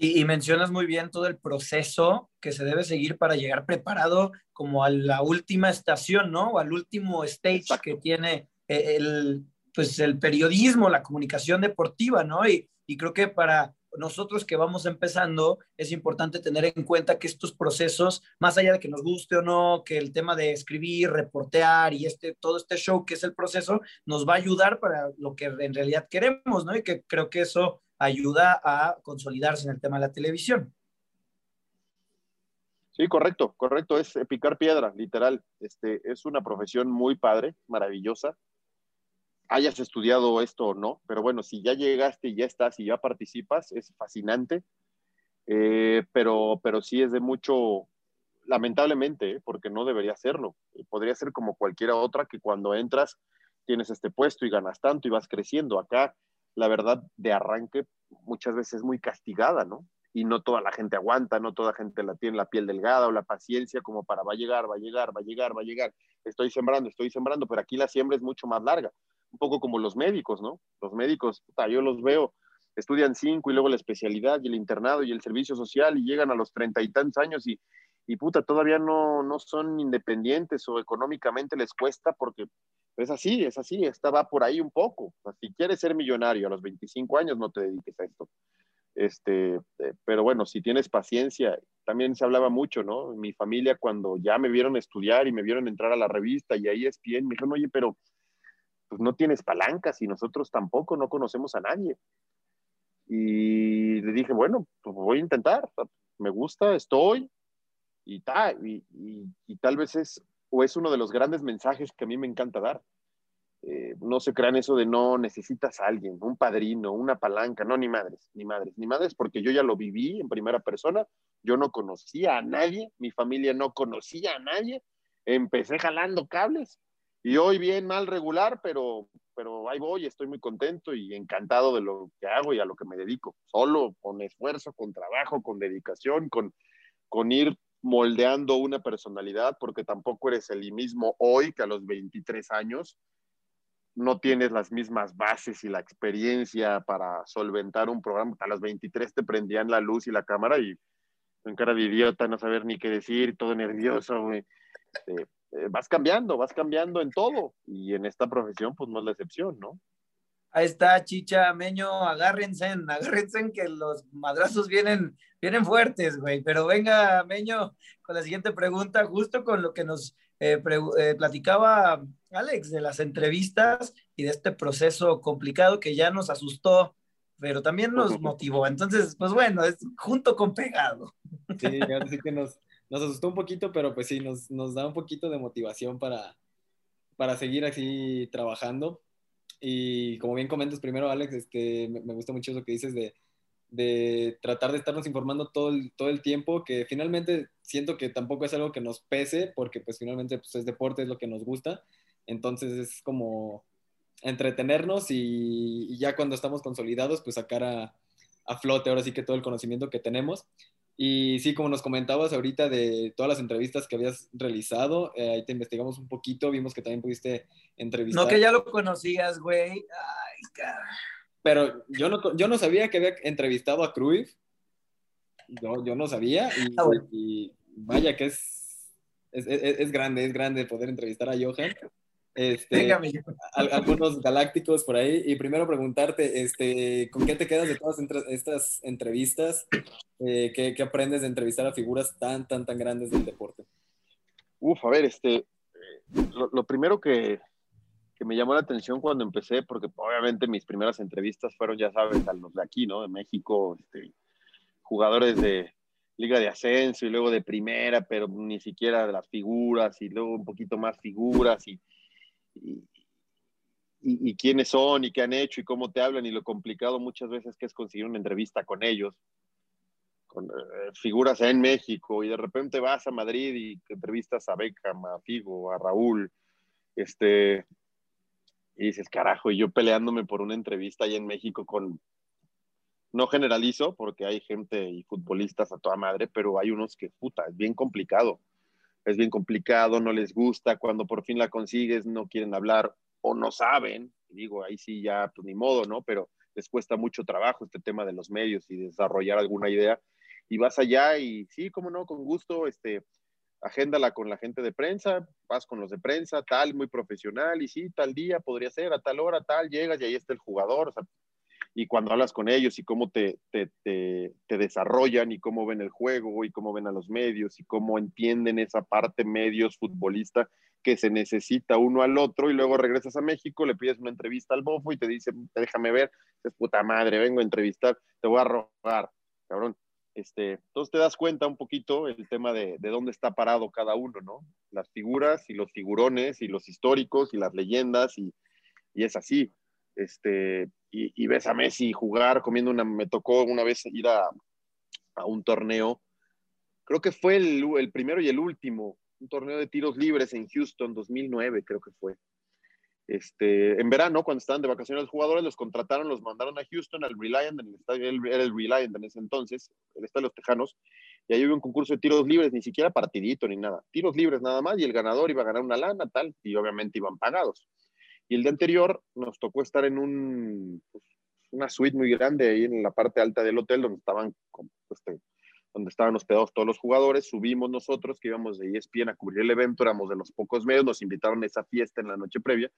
Y, mencionas muy bien todo el proceso que se debe seguir para llegar preparado como a la última estación, ¿no? O al último stage que tiene eh, el, pues el periodismo, la comunicación deportiva, ¿no? Y, y creo que para nosotros que vamos empezando, es importante tener en cuenta que estos procesos, más allá de que nos guste o no, que el tema de escribir, reportear y este, todo este show que es el proceso, nos va a ayudar para lo que en realidad queremos, ¿no? Y que creo que eso ayuda a consolidarse en el tema de la televisión. Sí, correcto, correcto, es picar piedra, literal. Este, es una profesión muy padre, maravillosa. Hayas estudiado esto o no, pero bueno, si ya llegaste y ya estás y ya participas, es fascinante. Eh, pero, pero sí es de mucho, lamentablemente, ¿eh? porque no debería serlo. Podría ser como cualquiera otra que cuando entras tienes este puesto y ganas tanto y vas creciendo. Acá la verdad, de arranque muchas veces es muy castigada, ¿no? Y no toda la gente aguanta, no toda gente la tiene la piel delgada o la paciencia como para va a llegar, va a llegar, va a llegar, va a llegar. Estoy sembrando, estoy sembrando, pero aquí la siembra es mucho más larga. Un poco como los médicos, ¿no? Los médicos, yo los veo, estudian cinco y luego la especialidad y el internado y el servicio social y llegan a los treinta y tantos años y, y puta, todavía no, no son independientes o económicamente les cuesta porque es así, es así, esta va por ahí un poco. si quieres ser millonario a los 25 años, no te dediques a esto. Este, eh, pero bueno, si tienes paciencia, también se hablaba mucho, ¿no? Mi familia cuando ya me vieron estudiar y me vieron entrar a la revista y ahí es bien, me dijeron, oye, pero pues no tienes palancas y nosotros tampoco, no conocemos a nadie. Y le dije, bueno, pues voy a intentar, me gusta, estoy y, tal y, y tal vez es o es uno de los grandes mensajes que a mí me encanta dar. Eh, no se crean eso de no necesitas a alguien, un padrino, una palanca, no, ni madres, ni madres, ni madres, porque yo ya lo viví en primera persona, yo no conocía a nadie, mi familia no conocía a nadie, empecé jalando cables y hoy bien, mal, regular, pero, pero ahí voy, estoy muy contento y encantado de lo que hago y a lo que me dedico, solo, con esfuerzo, con trabajo, con dedicación, con, con ir moldeando una personalidad, porque tampoco eres el mismo hoy que a los 23 años. No tienes las mismas bases y la experiencia para solventar un programa. A los 23 te prendían la luz y la cámara y en cara de idiota, no saber ni qué decir, todo nervioso. Este, eh, vas cambiando, vas cambiando en todo. Y en esta profesión, pues no es la excepción, ¿no? Ahí está, Chicha, Meño, agárrense, agárrense que los madrazos vienen, vienen fuertes, güey. Pero venga, Meño, con la siguiente pregunta, justo con lo que nos eh, eh, platicaba Alex de las entrevistas y de este proceso complicado que ya nos asustó, pero también nos [laughs] motivó. Entonces, pues bueno, es junto con pegado. Sí, sí que nos, nos asustó un poquito, pero pues sí, nos, nos da un poquito de motivación para, para seguir así trabajando y como bien comentas primero, Alex, este, me, gusta mucho eso que dices de, de, tratar de estarnos informando todo el, todo el tiempo, que finalmente siento que tampoco es algo que nos pese, porque pues finalmente pues, es deporte, es lo que nos gusta. Entonces es como entretenernos y, ya cuando estamos consolidados, pues sacar a, a flote ahora sí que todo el conocimiento que tenemos. Y sí, como nos comentabas ahorita de todas las entrevistas que habías realizado, eh, ahí te investigamos un poquito, vimos que también pudiste entrevistar. No que ya lo conocías, güey. Ay, cara. Pero yo no, yo no sabía que había entrevistado a Cruyff. Yo, yo no sabía. Y, ah, y vaya que es es, es, es, grande, es grande poder entrevistar a Johan. Este, algunos galácticos por ahí. Y primero preguntarte, este, ¿con qué te quedas de todas estas entrevistas? Eh, ¿qué, ¿qué, aprendes de entrevistar a figuras tan, tan, tan grandes del deporte? Uf, a ver, este, lo, lo primero que, que, me llamó la atención cuando empecé, porque obviamente mis primeras entrevistas fueron, ya sabes, a los de aquí, ¿no? De México, este, jugadores de Liga de Ascenso y luego de Primera, pero ni siquiera de las figuras y luego un poquito más figuras y y, quiénes son y qué han hecho y cómo te hablan y lo complicado muchas veces que es conseguir una entrevista con ellos, con eh, figuras en México y de repente vas a Madrid y entrevistas a Beckham, a Figo, a Raúl, este, y dices, carajo, y yo peleándome por una entrevista ahí en México con no generalizo porque hay gente y futbolistas a toda madre, pero hay unos que, puta, es bien complicado. Es bien complicado, no les gusta, cuando por fin la consigues no quieren hablar o no saben. Digo, ahí sí ya, pues ni modo, ¿no? Pero les cuesta mucho trabajo este tema de los medios y desarrollar alguna idea. Y vas allá y sí, cómo no, con gusto, este, agéndala con la gente de prensa, vas con los de prensa, tal, muy profesional, y sí, tal día podría ser, a tal hora, tal, llegas y ahí está el jugador, o sea, y cuando hablas con ellos y cómo te, te, te, desarrollan y cómo ven el juego y cómo ven a los medios y cómo entienden esa parte medios futbolista que se necesita uno al otro y luego regresas a México, le pides una entrevista al bofo y te dice, déjame ver, es puta madre, vengo a entrevistar, te voy a rogar, cabrón. Este, entonces te das cuenta un poquito el tema de, de dónde está parado cada uno, ¿no? Las figuras y los figurones y los históricos y las leyendas y, y es así. Este, y, ves a Messi jugar comiendo una, me tocó una vez ir a, a un torneo, creo que fue el, el, primero y el último, un torneo de tiros libres en Houston, 2009 creo que fue. Este, en verano, cuando estaban de vacaciones los jugadores, los contrataron, los mandaron a Houston, al Reliant, en el era el Reliant en ese entonces, el estadio los Tejanos, y ahí hubo un concurso de tiros libres, ni siquiera partidito ni nada, tiros libres nada más, y el ganador iba a ganar una lana, tal, y obviamente iban pagados. Y el de anterior nos tocó estar en un, pues, una suite muy grande ahí en la parte alta del hotel donde estaban, este, donde estaban hospedados todos los jugadores. Subimos nosotros, que íbamos de ESPN a cubrir el evento, éramos de los pocos medios, nos invitaron a esa fiesta en la noche previa.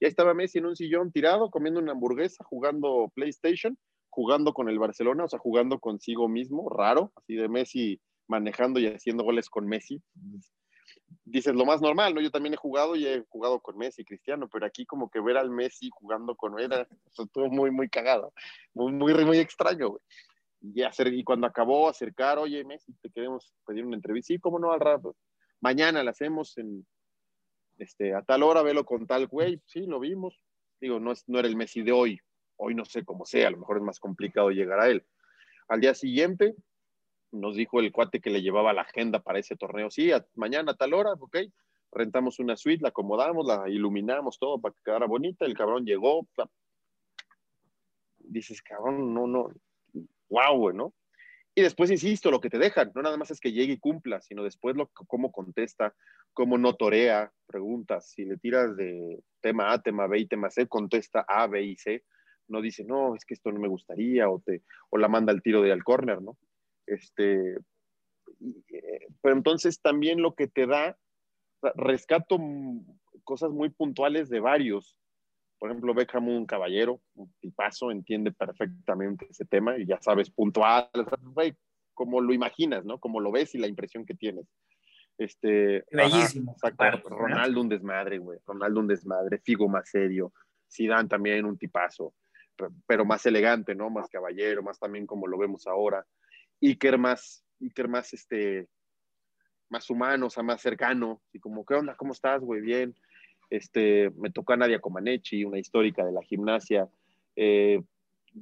Y ahí estaba Messi en un sillón tirado, comiendo una hamburguesa, jugando PlayStation, jugando con el Barcelona, o sea, jugando consigo mismo, raro, así de Messi manejando y haciendo goles con Messi dices lo más normal, ¿no? Yo también he jugado y he jugado con Messi, Cristiano, pero aquí como que ver al Messi jugando con él, estuvo muy, muy cagado, muy, muy, muy extraño, güey. Y, hacer, y cuando acabó, acercar, oye, Messi, te queremos pedir una entrevista. Sí, cómo no, al rato. Mañana la hacemos en, este, a tal hora, velo con tal güey. Sí, lo vimos. Digo, no, es, no era el Messi de hoy. Hoy no sé cómo sea, a lo mejor es más complicado llegar a él. Al día siguiente, nos dijo el cuate que le llevaba la agenda para ese torneo. Sí, mañana a tal hora, ok. Rentamos una suite, la acomodamos, la iluminamos todo para que quedara bonita. El cabrón llegó. Dices, cabrón, no, no. Wow, güey, ¿no? Y después, insisto, lo que te dejan, no nada más es que llegue y cumpla, sino después lo, cómo contesta, cómo no torea preguntas. Si le tiras de tema A, tema B y tema C, contesta A, B y C. No dice, no, es que esto no me gustaría, o, te, o la manda al tiro de al córner, ¿no? Este, eh, pero entonces también lo que te da, rescato cosas muy puntuales de varios. Por ejemplo, Beckham, un caballero, un tipazo, entiende perfectamente ese tema y ya sabes, puntual, como lo imaginas, ¿no? Como lo ves y la impresión que tienes. Este, Bellísimo. Ronaldo un desmadre, güey. Ronaldo un desmadre, Figo más serio, Zidane también un tipazo, pero más elegante, ¿no? Más caballero, más también como lo vemos ahora. Iker más, Iker más, este, más humano, o sea, más cercano, y como, ¿qué onda? ¿Cómo estás, güey? Bien. Este, me tocó a Nadia Comaneci, una histórica de la gimnasia. Eh,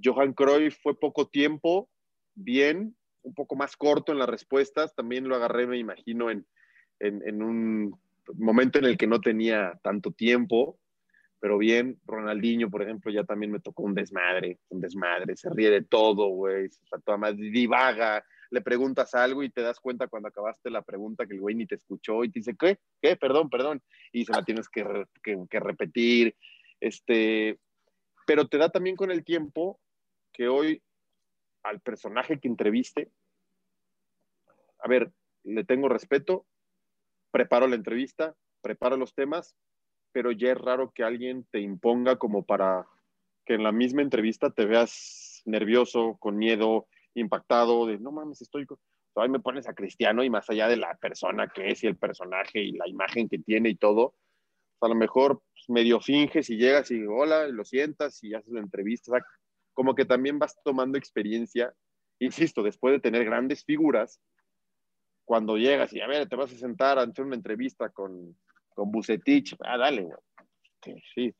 Johan Cruyff fue poco tiempo, bien, un poco más corto en las respuestas, también lo agarré, me imagino, en, en, en un momento en el que no tenía tanto tiempo, pero bien, Ronaldinho, por ejemplo, ya también me tocó un desmadre, un desmadre, se ríe de todo, güey, se toda más divaga, le preguntas algo y te das cuenta cuando acabaste la pregunta que el güey ni te escuchó y te dice, ¿qué? ¿Qué? Perdón, perdón, y se la tienes que, que, repetir, este, pero te da también con el tiempo que hoy al personaje que entreviste, a ver, le tengo respeto, preparo la entrevista, preparo los temas, pero ya es raro que alguien te imponga como para que en la misma entrevista te veas nervioso, con miedo, impactado, de no mames, estoy... Ahí me pones a Cristiano y más allá de la persona que es y el personaje y la imagen que tiene y todo, a lo mejor pues, medio finges y llegas y hola, lo sientas y haces la entrevista, como que también vas tomando experiencia, insisto, después de tener grandes figuras, cuando llegas y a ver, te vas a sentar a hacer una entrevista con con Bucetich, ah, dale, Sí,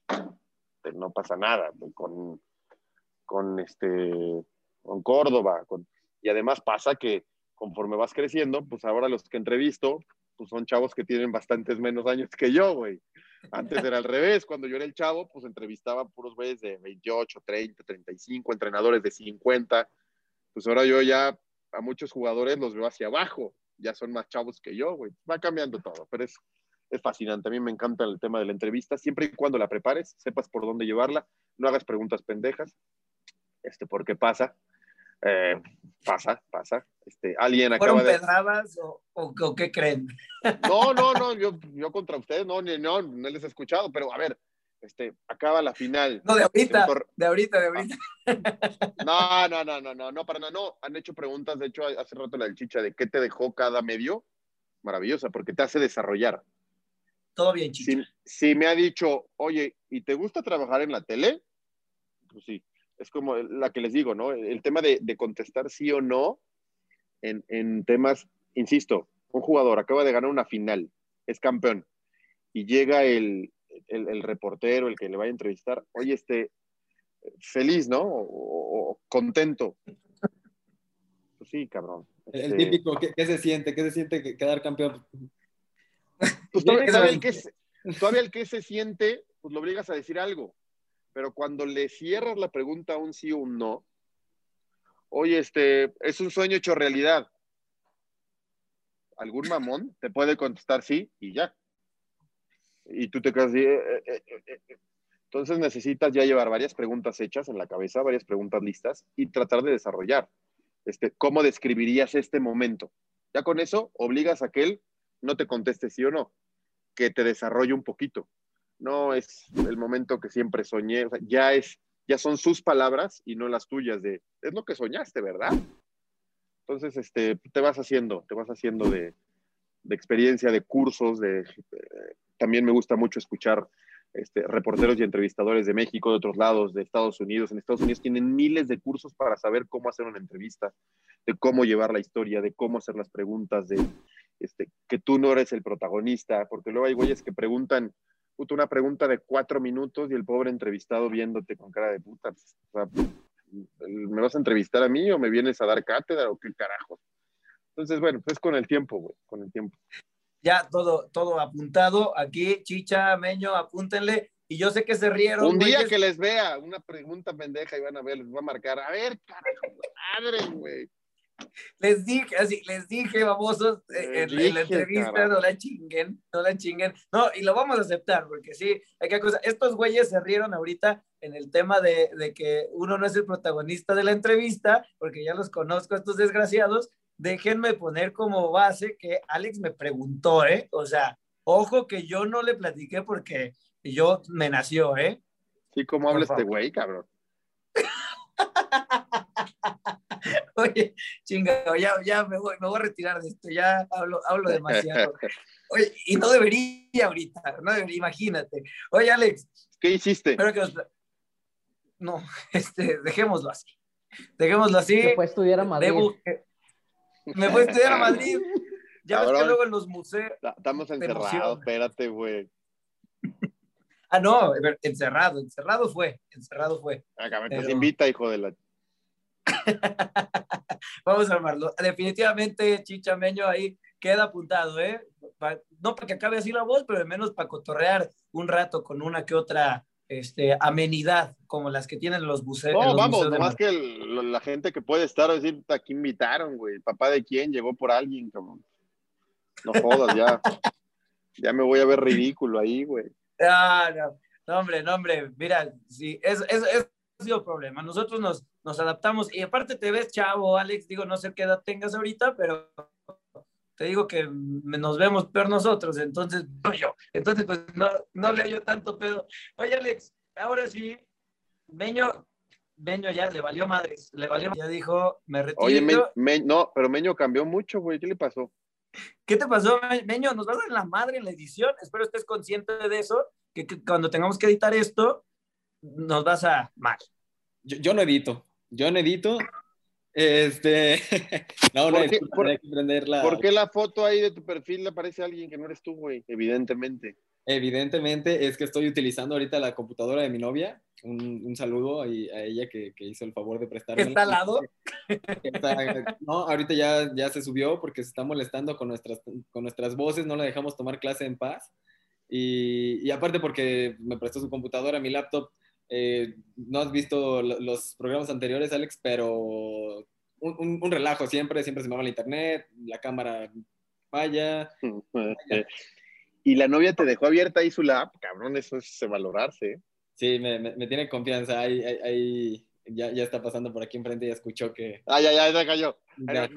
no pasa nada. Con, con, este, con Córdoba. Con, y además pasa que conforme vas creciendo, pues ahora los que entrevisto, pues son chavos que tienen bastantes menos años que yo, güey. Antes era al revés, cuando yo era el chavo, pues entrevistaba puros güeyes de 28, 30, 35, entrenadores de 50, pues ahora yo ya a muchos jugadores los veo hacia abajo, ya son más chavos que yo, güey. Va cambiando todo, pero es, es fascinante. A mí me encanta el tema de la entrevista, siempre y cuando la prepares, sepas por dónde llevarla, no hagas preguntas pendejas, este, porque pasa. Eh, pasa, pasa. Este, alguien acaba ¿Fueron pedradas o, o, o, qué creen? No, no, no, yo, yo contra ustedes no, ni, no, no les he escuchado, pero a ver, este, acaba la final. No, de ahorita, de ahorita, de ahorita. No, no, no, no, no, no, para nada, no. Han hecho preguntas, de hecho, hace rato la del Chicha, de qué te dejó cada medio. Maravillosa, porque te hace desarrollar. Todo bien, Chicha. Si, si me ha dicho, oye, ¿y te gusta trabajar en la tele? Pues sí, es como la que les digo, ¿no? El tema de, de contestar sí o no en, en temas, insisto, un jugador acaba de ganar una final, es campeón, y llega el, el, el, reportero, el que le vaya a entrevistar, oye, este, feliz, ¿no? O, o contento. Pues sí, cabrón. Este... El típico, ¿qué, ¿qué, se siente? ¿Qué se siente quedar campeón? Pues todavía, todavía, el que, todavía el que se siente, pues lo obligas a decir algo. Pero cuando le cierras la pregunta a un sí o un no, oye, este, es un sueño hecho realidad. Algún mamón te puede contestar sí y ya y tú te quedas así. Eh, eh, eh, Entonces necesitas ya llevar varias preguntas hechas en la cabeza, varias preguntas listas y tratar de desarrollar. Este, ¿Cómo describirías este momento? Ya con eso obligas a que él no te conteste sí o no, que te desarrolle un poquito. No es el momento que siempre soñé, ya es, ya son sus palabras y no las tuyas de, es lo que soñaste, ¿verdad? Entonces, este, te vas haciendo, te vas haciendo de, de experiencia, de cursos, de, de, también me gusta mucho escuchar este, reporteros y entrevistadores de México, de otros lados, de Estados Unidos. En Estados Unidos tienen miles de cursos para saber cómo hacer una entrevista, de cómo llevar la historia, de cómo hacer las preguntas, de este, que tú no eres el protagonista, porque luego hay güeyes que preguntan puta, una pregunta de cuatro minutos y el pobre entrevistado viéndote con cara de puta. O sea, ¿Me vas a entrevistar a mí o me vienes a dar cátedra o qué carajo? Entonces, bueno, pues con el tiempo, güey, con el tiempo ya todo, todo apuntado. Aquí, Chicha, Meño, apúntenle. Y yo sé que se rieron. Un día que les vea una pregunta pendeja y van a ver, les va a marcar. A ver, carajo, madre, güey. Les dije, así, les dije, babosos, en, dije, en la entrevista, no la chinguen, no la chinguen. No, y lo vamos a aceptar, porque sí, hay que cosa. Estos güeyes se rieron ahorita en el tema de, de que uno no es el protagonista de la entrevista, porque ya los conozco, estos desgraciados, déjenme poner como base que Alex me preguntó, ¿eh? O sea, ojo que yo no le platiqué porque yo me nació, ¿eh? Sí, ¿cómo habla este güey, cabrón? [laughs] [laughs] Oye, chingado, ya, ya me, voy, me voy a retirar de esto, ya hablo, hablo demasiado. [laughs] Oye, y no debería ahorita, no debería, imagínate. Oye, Alex. ¿Qué hiciste? Espero que nos... No, [laughs] este, dejémoslo así. Dejémoslo así. Se fue a estudiar a Madrid. Debo, me fue a estudiar a Madrid. Ya Cabrón, ves que luego en los museos. Estamos encerrados, espérate, güey. Ah, no, encerrado, encerrado fue, encerrado fue. Acá me Pero... invita, hijo de la. [laughs] Vamos a armarlo. Definitivamente, Chichameño ahí queda apuntado, ¿eh? Pa, no para que acabe así la voz, pero al menos para cotorrear un rato con una que otra este, amenidad como las que tienen los buceos. No, los vamos, nomás que el, la gente que puede estar, decir, aquí invitaron, güey, papá de quién llegó por alguien, cabrón. No jodas, ya. ya me voy a ver ridículo ahí, güey. Ah, no, no, hombre, no, hombre, mira, sí, es, es, es ha sido problema. Nosotros nos, nos adaptamos y aparte te ves chavo, Alex, digo, no sé qué edad tengas ahorita, pero te digo que nos vemos peor nosotros, entonces, no yo, entonces pues no, no le yo tanto pedo. Oye, Alex, ahora sí, Meño, Meño ya le valió madres, le valió, ya dijo, me retiro. Oye, Me, Me, no, pero Meño cambió mucho, güey, ¿qué le pasó? ¿Qué te pasó, Meño? Nos vas a dar la madre en la edición, espero estés consciente de eso, que, que cuando tengamos que editar esto, nos vas a mal. Yo, yo no edito, yo no edito, este, [laughs] no, no, ¿Por, qué, por, hay que la... ¿Por qué la foto ahí de tu perfil le aparece a alguien que no eres tú, güey? Evidentemente. Evidentemente es que estoy utilizando ahorita la computadora de mi novia. Un, un saludo a, a ella que, que, hizo el favor de prestarme. ¿Está al lado? [laughs] Está, no, ahorita ya, ya se subió porque se está molestando con nuestras, con nuestras voces, no la dejamos tomar clase en paz. Y, y aparte porque me prestó su computadora, mi laptop, eh, no has visto los programas anteriores, Alex, pero un, un- un relajo siempre, siempre se me va el internet, la cámara falla. [laughs] Y la novia te dejó abierta ahí su lap, cabrón, eso es valorarse. ¿eh? Sí, me, me, me tiene confianza. Ahí, ahí, ahí ya, ya está pasando por aquí enfrente y ya escuchó que... Ah, ya, ya, ya cayó. Ya.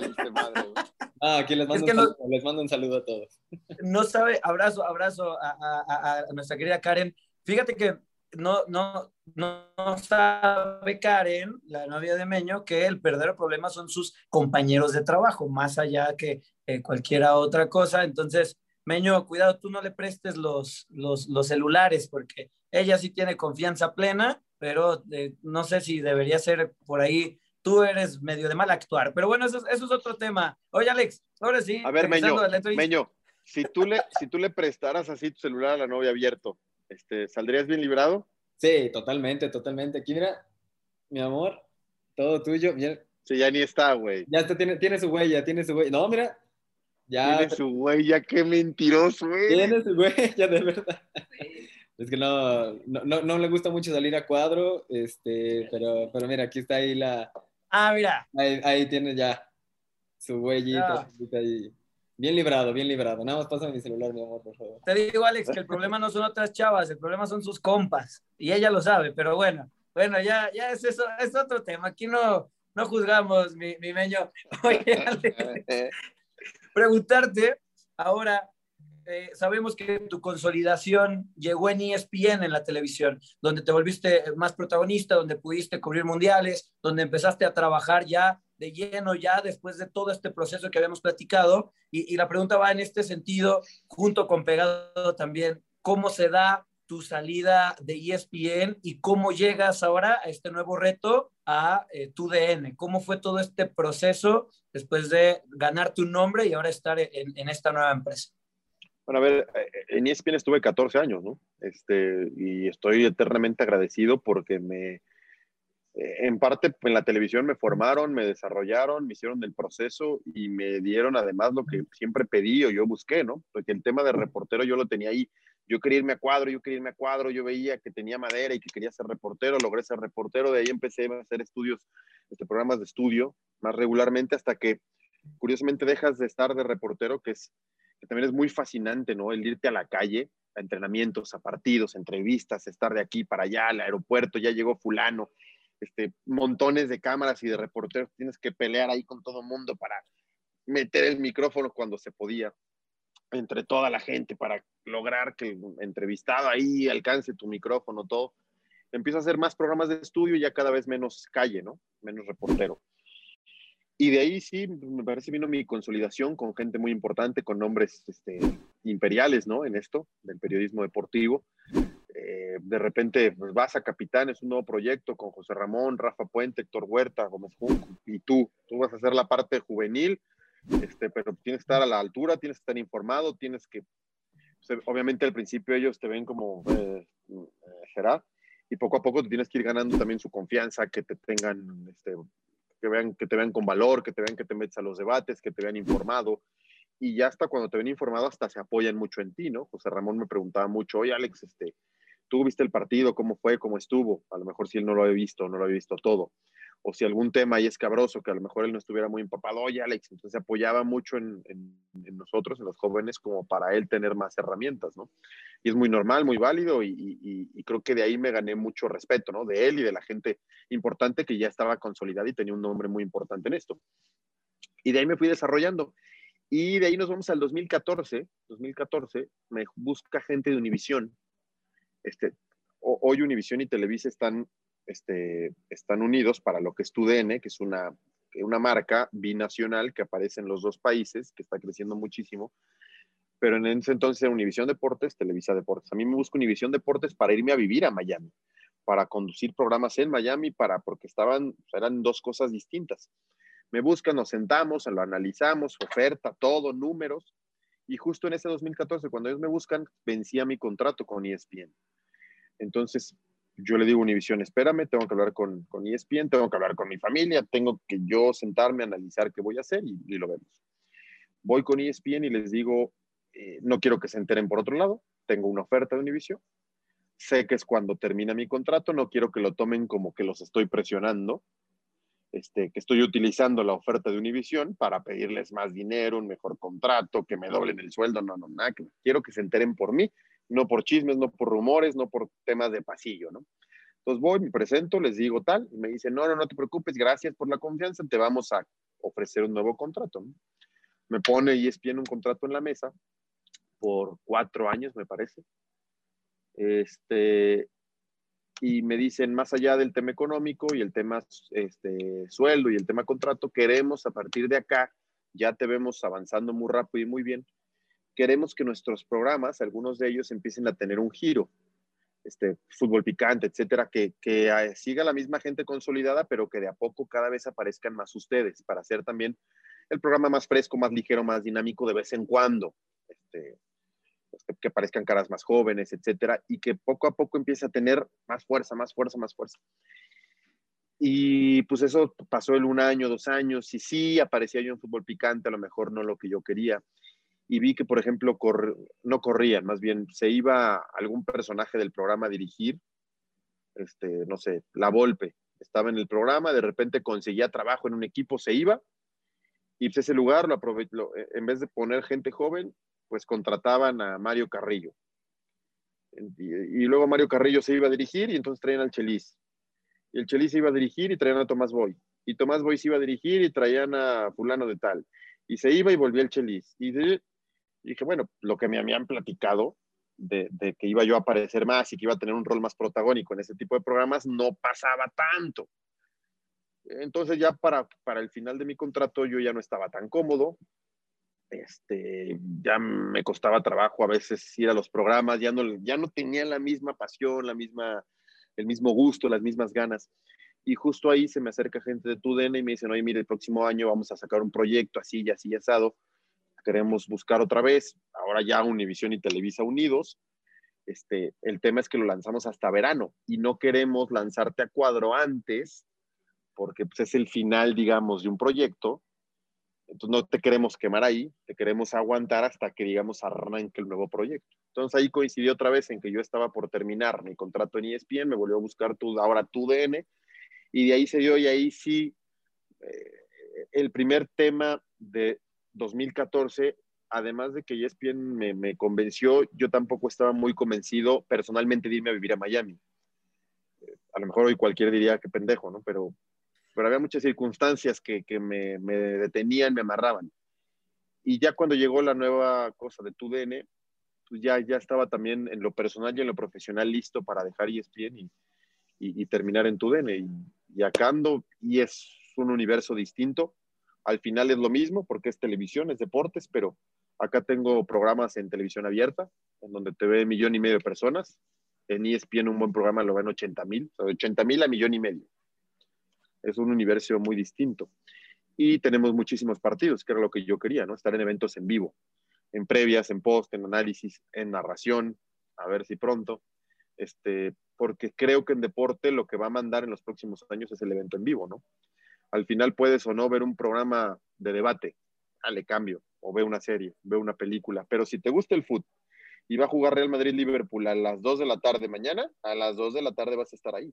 Valiste madre. [laughs] Ah, aquí les mando, Es que un no- les mando un saludo a todos. no sabe, abrazo, abrazo a, a- a- a nuestra querida Karen. Fíjate que no, no, no, no sabe Karen, la novia de Meño, que el verdadero problema son sus compañeros de trabajo, más allá que eh, cualquier otra cosa. Entonces, Meño, cuidado, tú no le prestes los, los, los celulares, porque ella sí tiene confianza plena, pero eh, no sé si debería ser por ahí. Tú eres medio de mal actuar, pero bueno, eso, es- eso es otro tema. Oye, Alex, ahora sí. A ver, Meño. Meño, si tú, le, si tú le prestaras así tu celular a la novia abierto, este, ¿saldrías bien librado? Sí, totalmente, totalmente. Aquí, mira, mi amor, todo tuyo. Mira, Sí, ya ni está, güey. ya está, tiene, tiene su huella, tiene su huella. No, mira, ya Tiene su ya qué mentiroso, güey. tiene su huella, de verdad. Es que no, no, no, no le gusta mucho salir a cuadro, este, pero, pero mira, aquí está ahí la, Ah, mira, ahí, ahí tiene ya su huellita. Ya. ahí. Bien librado, bien librado. Nada más pásame mi celular, mi amor, por favor. Te digo, Alex, que el problema no son otras chavas, el problema son sus compas. Y ella lo sabe, pero bueno, bueno, ya, ya es eso, es otro tema. Aquí no, no juzgamos, mi, mi meño. [laughs] Oye, Alex, preguntarte, ahora, eh, sabemos que tu consolidación llegó en ESPN en la televisión, donde te volviste más protagonista, donde pudiste cubrir mundiales, donde empezaste a trabajar ya de lleno, ya después de todo este proceso que habíamos platicado. Y, y la pregunta va en este sentido, junto con pegado también, ¿cómo se da tu salida de ESPN y cómo llegas ahora a este nuevo reto a eh, tu DN? ¿Cómo fue todo este proceso después de ganarte un nombre y ahora estar en, en esta nueva empresa? Bueno, a ver, eh, en ESPN estuve 14 años, ¿no? Este, y estoy eternamente agradecido porque me, en parte en la televisión me formaron, me desarrollaron, me hicieron el proceso y me dieron además lo que siempre pedí o yo busqué, ¿no? Porque el tema de reportero yo lo tenía ahí. Yo quería irme a cuadro, yo quería irme a cuadro, yo veía que tenía madera y que quería ser reportero, logré ser reportero, de ahí empecé a hacer estudios, este, programas de estudio más regularmente hasta que curiosamente dejas de estar de reportero, que es que también es muy fascinante, ¿no? El irte a la calle, a entrenamientos, a partidos, entrevistas, estar de aquí para allá, al aeropuerto, ya llegó fulano, este, montones de cámaras y de reporteros, tienes que pelear ahí con todo el mundo para meter el micrófono cuando se podía, entre toda la gente, para lograr que el entrevistado ahí alcance tu micrófono, todo. Empiezo a hacer más programas de estudio y ya cada vez menos calle, ¿no? Menos reportero. Y de ahí sí, me parece vino mi consolidación con gente muy importante, con nombres este, imperiales, ¿no? En esto, del periodismo deportivo. Eh, de repente pues, vas a Capitán, es un nuevo proyecto con José Ramón, Rafa Puente, Héctor Huerta, Gómez Junco, y tú, tú vas a hacer la parte juvenil, este, pero tienes que estar a la altura, tienes que estar informado, tienes que, pues, obviamente al principio ellos te ven como, eh, eh, y poco a poco te tienes que ir ganando también su confianza, que te tengan, este, que vean, que te vean con valor, que te vean que te metes a los debates, que te vean informado. Y ya hasta cuando te ven informado, hasta se apoyan mucho en ti, ¿no? José Ramón me preguntaba mucho, oye, Alex, este, tú viste el partido, cómo fue, cómo estuvo. A lo mejor si él no lo había visto, no lo había visto todo. O si algún tema ahí es cabroso, que a lo mejor él no estuviera muy empapado, oye, Alex, entonces se apoyaba mucho en, nosotros, en los jóvenes, como para él tener más herramientas, ¿no? Y es muy normal, muy válido, y, y, y creo que de ahí me gané mucho respeto, ¿no? De él y de la gente importante que ya estaba consolidada y tenía un nombre muy importante en esto. Y de ahí me fui desarrollando. Y de ahí nos vamos al 2014. 2014 me busca gente de Univisión. Este, hoy Univisión y Televisa están, este, están unidos para lo que es TUDN, que es una, marca binacional que aparece en los dos países, que está creciendo muchísimo. Pero en ese entonces era Univisión Deportes, Televisa Deportes. A mí me busca Univisión Deportes para irme a vivir a Miami para conducir programas en Miami, para, porque estaban, eran dos cosas distintas. Me buscan, nos sentamos, lo analizamos, oferta, todo, números, y justo en ese 2014, cuando ellos me buscan, vencía mi contrato con ESPN. Entonces, yo le digo a Univision, espérame, tengo que hablar con, con ESPN, tengo que hablar con mi familia, tengo que yo sentarme, analizar qué voy a hacer y, lo vemos. Voy con ESPN y les digo, eh, no quiero que se enteren por otro lado, tengo una oferta de Univision, sé que es cuando termina mi contrato, no quiero que lo tomen como que los estoy presionando. Este, que estoy utilizando la oferta de Univision para pedirles más dinero, un mejor contrato, que me doblen el sueldo, no, no, nada, quiero que se enteren por mí, no por chismes, no por rumores, no por temas de pasillo, ¿no? Entonces voy, me presento, les digo tal, y me dicen, no, no, no te preocupes, gracias por la confianza, te vamos a ofrecer un nuevo contrato. ¿no? Me pone ESPN un contrato en la mesa por cuatro años, me parece. Este, y me dicen, más allá del tema económico y el tema este, sueldo y el tema contrato, queremos a partir de acá, ya te vemos avanzando muy rápido y muy bien, queremos que nuestros programas, algunos de ellos, empiecen a tener un giro, este, fútbol picante, etcétera, que, que ah, siga la misma gente consolidada, pero que de a poco cada vez aparezcan más ustedes, para hacer también el programa más fresco, más ligero, más dinámico de vez en cuando. Este, que aparezcan caras más jóvenes, etcétera, y que poco a poco empiece a tener más fuerza, más fuerza, más fuerza. Y pues eso pasó el un año, dos años, y sí aparecía yo en fútbol picante, a lo mejor no lo que yo quería. Y vi que, por ejemplo, no corrían, más bien se iba algún personaje del programa a dirigir, este, no sé, La Volpe, estaba en el programa, de repente conseguía trabajo en un equipo, se iba, y pues ese lugar lo aprovechó, en vez de poner gente joven, pues contrataban a Mario Carrillo. Y, luego Mario Carrillo se iba a dirigir y entonces traían al Chelis. Y el Chelis se iba a dirigir y traían a Tomás Boy. Y Tomás Boy se iba a dirigir y traían a fulano de tal. Y se iba y volvía el Chelis. Y, dije, bueno, lo que me habían platicado de, de, que iba yo a aparecer más y que iba a tener un rol más protagónico en ese tipo de programas no pasaba tanto. Entonces ya para, para el final de mi contrato yo ya no estaba tan cómodo, este, ya me costaba trabajo a veces ir a los programas, ya no, ya no tenía la misma pasión, la misma, el mismo gusto, las mismas ganas. Y justo ahí se me acerca gente de TUDN y me dicen, oye, mire, el próximo año vamos a sacar un proyecto así y así asado. Queremos buscar otra vez, ahora ya Univisión y Televisa unidos. Este, el tema es que lo lanzamos hasta verano y no queremos lanzarte a cuadro antes porque pues, es el final, digamos, de un proyecto entonces no te queremos quemar ahí, te queremos aguantar hasta que, digamos, arranque el nuevo proyecto. Entonces ahí coincidió otra vez en que yo estaba por terminar mi contrato en ESPN, me volvió a buscar tu, ahora tu DN, y de ahí se dio, y ahí sí, eh, el primer tema de 2014, además de que ESPN me, convenció, yo tampoco estaba muy convencido personalmente de irme a vivir a Miami. Eh, a lo mejor hoy cualquiera diría que pendejo, ¿no? Pero pero había muchas circunstancias que, que me, me, detenían, me amarraban. Y ya cuando llegó la nueva cosa de TUDN, pues ya, ya estaba también en lo personal y en lo profesional listo para dejar ESPN y, y, y terminar en TUDN. Y, y acá ando y es un universo distinto. Al final es lo mismo porque es televisión, es deportes, pero acá tengo programas en televisión abierta, en donde te ve millón y medio de personas. En ESPN un buen programa lo ven 80 mil, 80 mil a millón y medio es un universo muy distinto. Y tenemos muchísimos partidos, que era lo que yo quería, ¿no? Estar en eventos en vivo, en previas, en post, en análisis, en narración, a ver si pronto, este, porque creo que en deporte lo que va a mandar en los próximos años es el evento en vivo, ¿no? Al final puedes o no ver un programa de debate, dale cambio, o ve una serie, ve una película, pero si te gusta el fútbol y va a jugar Real Madrid-Liverpool a las 2 de la tarde mañana, a las 2 de la tarde vas a estar ahí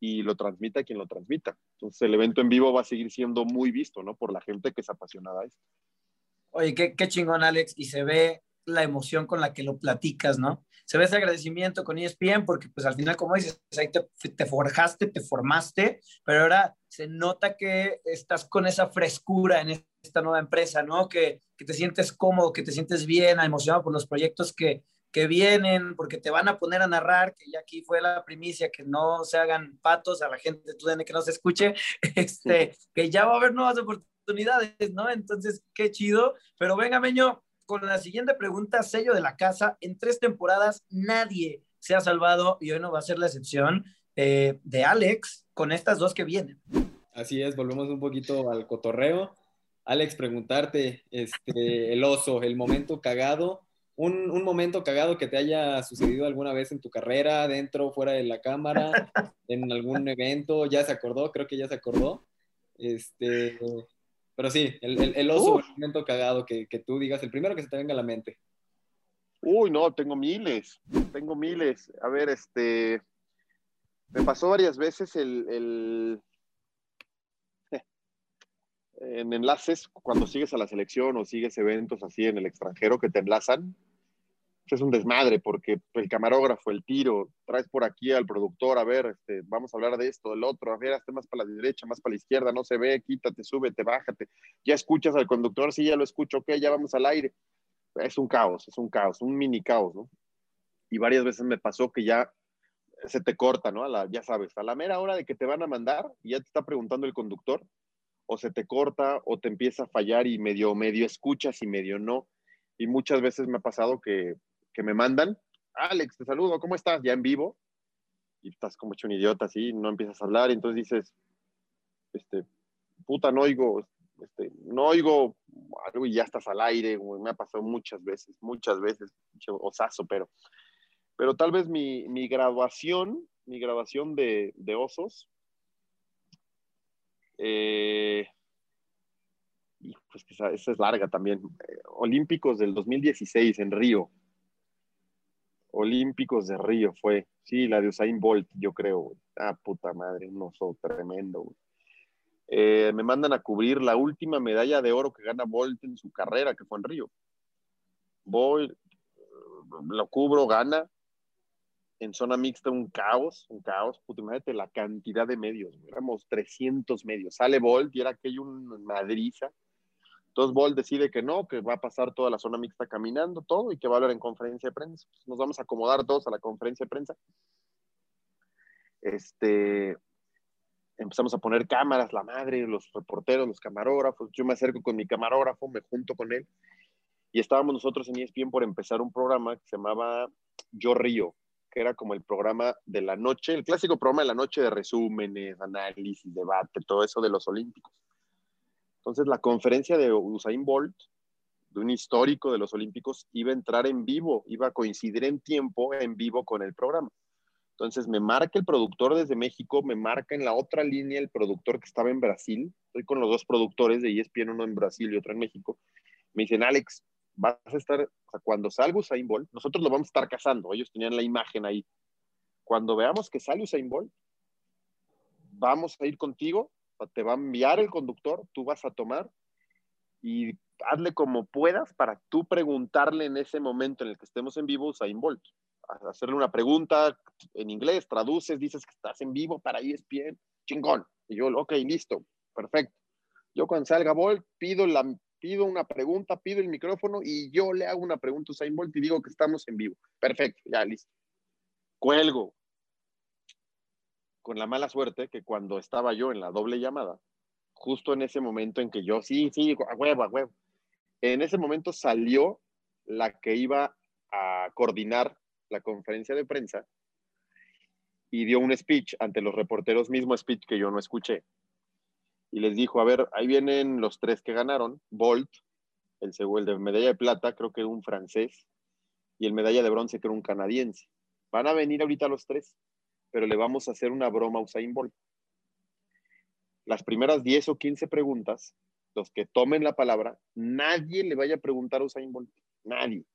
y lo transmita quien lo transmita. Entonces el evento en vivo va a seguir siendo muy visto, ¿no? Por la gente que es apasionada a esto. Oye, qué, qué chingón, Alex, y se ve la emoción con la que lo platicas, ¿no? Se ve ese agradecimiento con ESPN porque pues al final, como dices, ahí te, te, forjaste, te formaste, pero ahora se nota que estás con esa frescura en esta nueva empresa, ¿no? Que, que te sientes cómodo, que te sientes bien, emocionado por los proyectos que, que vienen, porque te van a poner a narrar, que ya aquí fue la primicia, que no se hagan patos a la gente de tu que no se escuche, [laughs] este, [laughs] que ya va a haber nuevas oportunidades, ¿no? Entonces, qué chido. Pero venga, Meño, con la siguiente pregunta, sello de la casa, en tres temporadas nadie se ha salvado y hoy no va a ser la excepción eh, de Alex con estas dos que vienen. Así es, volvemos un poquito al cotorreo. Alex, preguntarte, este, el oso, el momento cagado un, un, momento cagado que te haya sucedido alguna vez en tu carrera, dentro, fuera de la cámara, [laughs] en algún evento, ya se acordó, creo que ya se acordó. Este, pero sí, el, el, oso, el momento cagado que, que, tú digas, el primero que se te venga a la mente. Uy, no, tengo miles, tengo miles. A ver, este, me pasó varias veces el, el [laughs] en enlaces, cuando sigues a la selección o sigues eventos así en el extranjero que te enlazan, es un desmadre porque el camarógrafo, el tiro, traes por aquí al productor, a ver, este, vamos a hablar de esto, del otro, a ver, hazte más para la derecha, más para la izquierda, no se ve, quítate, súbete, bájate, ya escuchas al conductor, sí, ya lo escucho, ok, ya vamos al aire. Es un caos, es un caos, un mini caos, ¿no? Y varias veces me pasó que ya se te corta, ¿no? A la, ya sabes, a la mera hora de que te van a mandar, ya te está preguntando el conductor, o se te corta o te empieza a fallar y medio, medio escuchas y medio no. Y muchas veces me ha pasado que que me mandan, Alex, te saludo, ¿cómo estás? Ya en vivo, y estás como hecho un idiota así, no empiezas a hablar, y entonces dices, este, puta, no oigo, este, no oigo y ya estás al aire, me ha pasado muchas veces, muchas veces, osazo, pero, pero tal vez mi, mi graduación, mi graduación de, de osos, eh, pues esa, esa, es larga también, eh, Olímpicos del 2016 en Río, Olímpicos de Río fue. Sí, la de Usain Bolt, yo creo. Ah, puta madre, un oso tremendo. Eh, me mandan a cubrir la última medalla de oro que gana Bolt en su carrera, que fue en Río. Voy, lo cubro, gana. En zona mixta un caos, un caos. Puta, imagínate la cantidad de medios. Éramos 300 medios. Sale Bolt y era aquello un madriza entonces Bolt decide que no, que va a pasar toda la zona mixta caminando, todo, y que va a hablar en conferencia de prensa. Nos vamos a acomodar todos a la conferencia de prensa. Este, empezamos a poner cámaras, la madre, los reporteros, los camarógrafos. Yo me acerco con mi camarógrafo, me junto con él. Y estábamos nosotros en ESPN por empezar un programa que se llamaba Yo Río, que era como el programa de la noche, el clásico programa de la noche de resúmenes, análisis, debate, todo eso de los Olímpicos. Entonces, la conferencia de Usain Bolt, de un histórico de los Olímpicos, iba a entrar en vivo, iba a coincidir en tiempo en vivo con el programa. Entonces, me marca el productor desde México, me marca en la otra línea el productor que estaba en Brasil. Estoy con los dos productores de ESPN, uno en Brasil y otro en México. Me dicen, Alex, vas a estar, o sea, cuando salga Usain Bolt, nosotros lo vamos a estar cazando. Ellos tenían la imagen ahí. Cuando veamos que sale Usain Bolt, vamos a ir contigo te va a enviar el conductor, tú vas a tomar y hazle como puedas para tú preguntarle en ese momento en el que estemos en vivo a Bolt. Hacerle una pregunta en inglés, traduces, dices que estás en vivo para ESPN, chingón. Y yo, ok, listo, perfecto. Yo cuando salga Bolt, pido, la, pido una pregunta, pido el micrófono y yo le hago una pregunta a Usain Bolt y digo que estamos en vivo. Perfecto, ya listo. Cuelgo, con la mala suerte que cuando estaba yo en la doble llamada, justo en ese momento en que yo, sí, sí, a huevo, a huevo, en ese momento salió la que iba a coordinar la conferencia de prensa y dio un speech ante los reporteros, mismo speech que yo no escuché. Y les dijo, a ver, ahí vienen los tres que ganaron, Bolt, el, el de medalla de plata, creo que un francés, y el medalla de bronce, que era un canadiense. Van a venir ahorita los tres pero le vamos a hacer una broma a Usain Bolt. Las primeras 10 o 15 preguntas, los que tomen la palabra, nadie le vaya a preguntar a Usain Bolt. Nadie.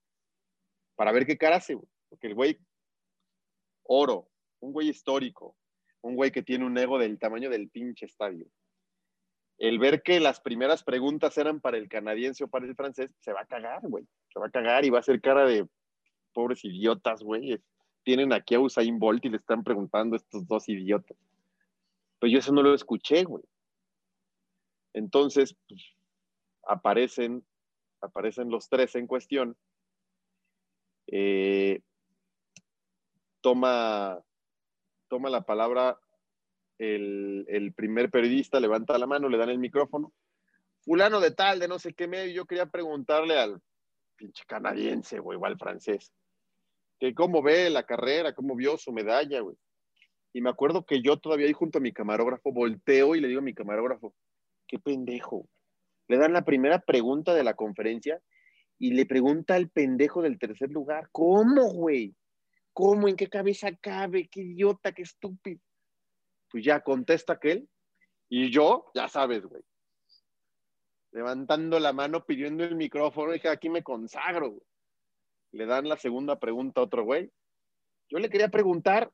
Para ver qué cara hace, Porque el güey, oro, un güey histórico, un güey que tiene un ego del tamaño del pinche estadio. El ver que las primeras preguntas eran para el canadiense o para el francés, se va a cagar, güey. Se va a cagar y va a hacer cara de pobres idiotas, güey tienen aquí a Usain Bolt y le están preguntando a estos dos idiotas. Pero yo eso no lo escuché, güey. Entonces, pues, aparecen, aparecen los tres en cuestión. Eh, toma, toma la palabra el, el, primer periodista, levanta la mano, le dan el micrófono. Fulano de tal, de no sé qué medio, yo quería preguntarle al pinche canadiense, güey, o al francés que cómo ve la carrera, cómo vio su medalla, güey. Y me acuerdo que yo todavía ahí junto a mi camarógrafo volteo y le digo a mi camarógrafo, qué pendejo. Le dan la primera pregunta de la conferencia y le pregunta al pendejo del tercer lugar, ¿cómo, güey? ¿Cómo? ¿En qué cabeza cabe? ¿Qué idiota? ¿Qué estúpido? Pues ya contesta aquel. Y yo, ya sabes, güey. Levantando la mano, pidiendo el micrófono, dije, aquí me consagro, güey le dan la segunda pregunta a otro güey. Yo le quería preguntar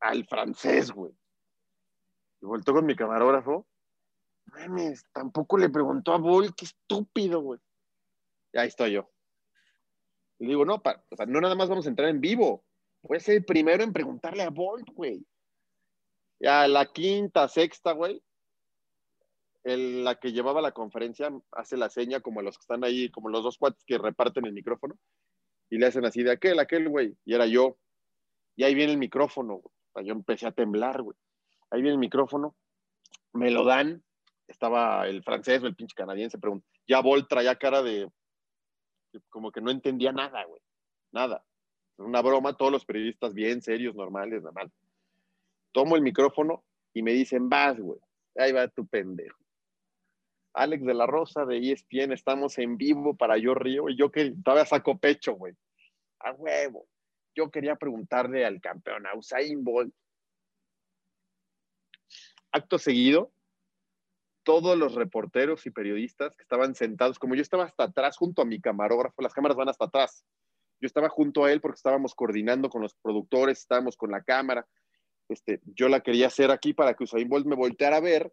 al francés, güey. Y voltó con mi camarógrafo mames, tampoco le preguntó a Bolt, qué estúpido, güey. Y ahí estoy yo. Le digo, no, o sea, no nada más vamos a entrar en vivo. Voy a ser el primero en preguntarle a Bolt, güey. Ya la quinta, sexta, güey. la que llevaba la conferencia hace la seña como los que están ahí, como los dos cuates que reparten el micrófono, y le hacen así de aquel, aquel, güey, y era yo. Y ahí viene el micrófono, güey. Yo empecé a temblar, güey. Ahí viene el micrófono, me lo dan, estaba el francés o el pinche canadiense, pregunta, ya Vol traía cara de, como que no entendía nada, güey, nada. Una broma, todos los periodistas bien serios, normales, normal. Tomo el micrófono y me dicen, vas, güey, ahí va tu pendejo. Alex de la Rosa de ESPN, estamos en vivo para Yo Río, y yo que todavía saco pecho, güey. A huevo. Yo quería preguntarle al campeón, a Usain Bolt. Acto seguido, todos los reporteros y periodistas que estaban sentados, como yo estaba hasta atrás junto a mi camarógrafo, las cámaras van hasta atrás. Yo estaba junto a él porque estábamos coordinando con los productores, estábamos con la cámara. Este, yo la quería hacer aquí para que Usain Bolt me volteara a ver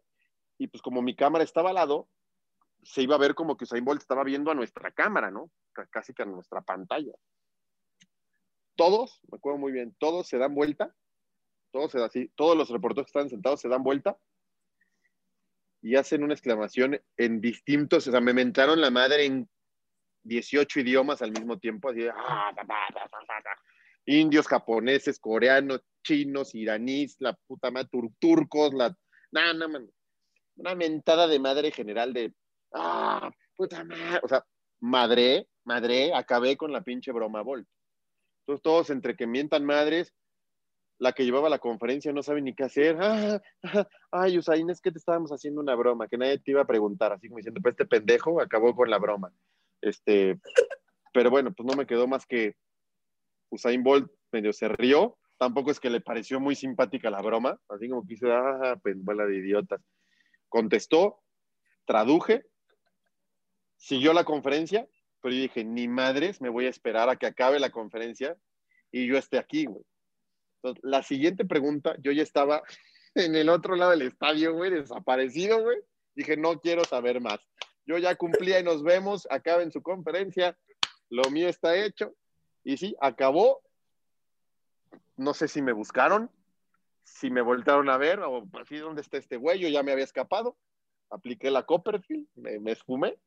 y pues como mi cámara estaba al lado, se iba a ver como que Usain Bolt estaba viendo a nuestra cámara, ¿no? Casi que a nuestra pantalla. Todos, me acuerdo muy bien, todos se dan vuelta, todos se dan así, todos los reporteros que están sentados se dan vuelta y hacen una exclamación en distintos, o sea, me mentaron la madre en 18 idiomas al mismo tiempo, así de, "Ah, ta, ta, ta, ta, ta, ta". indios, japoneses, coreanos, chinos, iraníes, la puta madre, tur- turcos, la, nada, nada, man. una mentada de madre general de, ah, puta madre, o sea, madre, madre, acabé con la pinche broma Volt. Todos entre que mientan madres, la que llevaba la conferencia no sabe ni qué hacer. [laughs] Ah, ay, Usain, es que te estábamos haciendo una broma, que nadie te iba a preguntar, así como diciendo, pues este pendejo acabó con la broma. Este, pero bueno, pues no me quedó más que Usain Bolt medio se rió. Tampoco es que le pareció muy simpática la broma, así como que hizo, ah, penduela de idiotas. Contestó, traduje, siguió la conferencia, pero yo dije, ni madres, me voy a esperar a que acabe la conferencia y yo esté aquí, güey. Entonces, la siguiente pregunta, yo ya estaba [laughs] en el otro lado del estadio, güey, desaparecido, güey. Dije, no quiero saber más. Yo ya cumplía y nos vemos, acaben su conferencia, lo mío está hecho. Y sí, acabó. No sé si me buscaron, si me voltearon a ver, o así, ¿dónde está este güey? Yo ya me había escapado. Apliqué la Copperfield, me, me esfumé.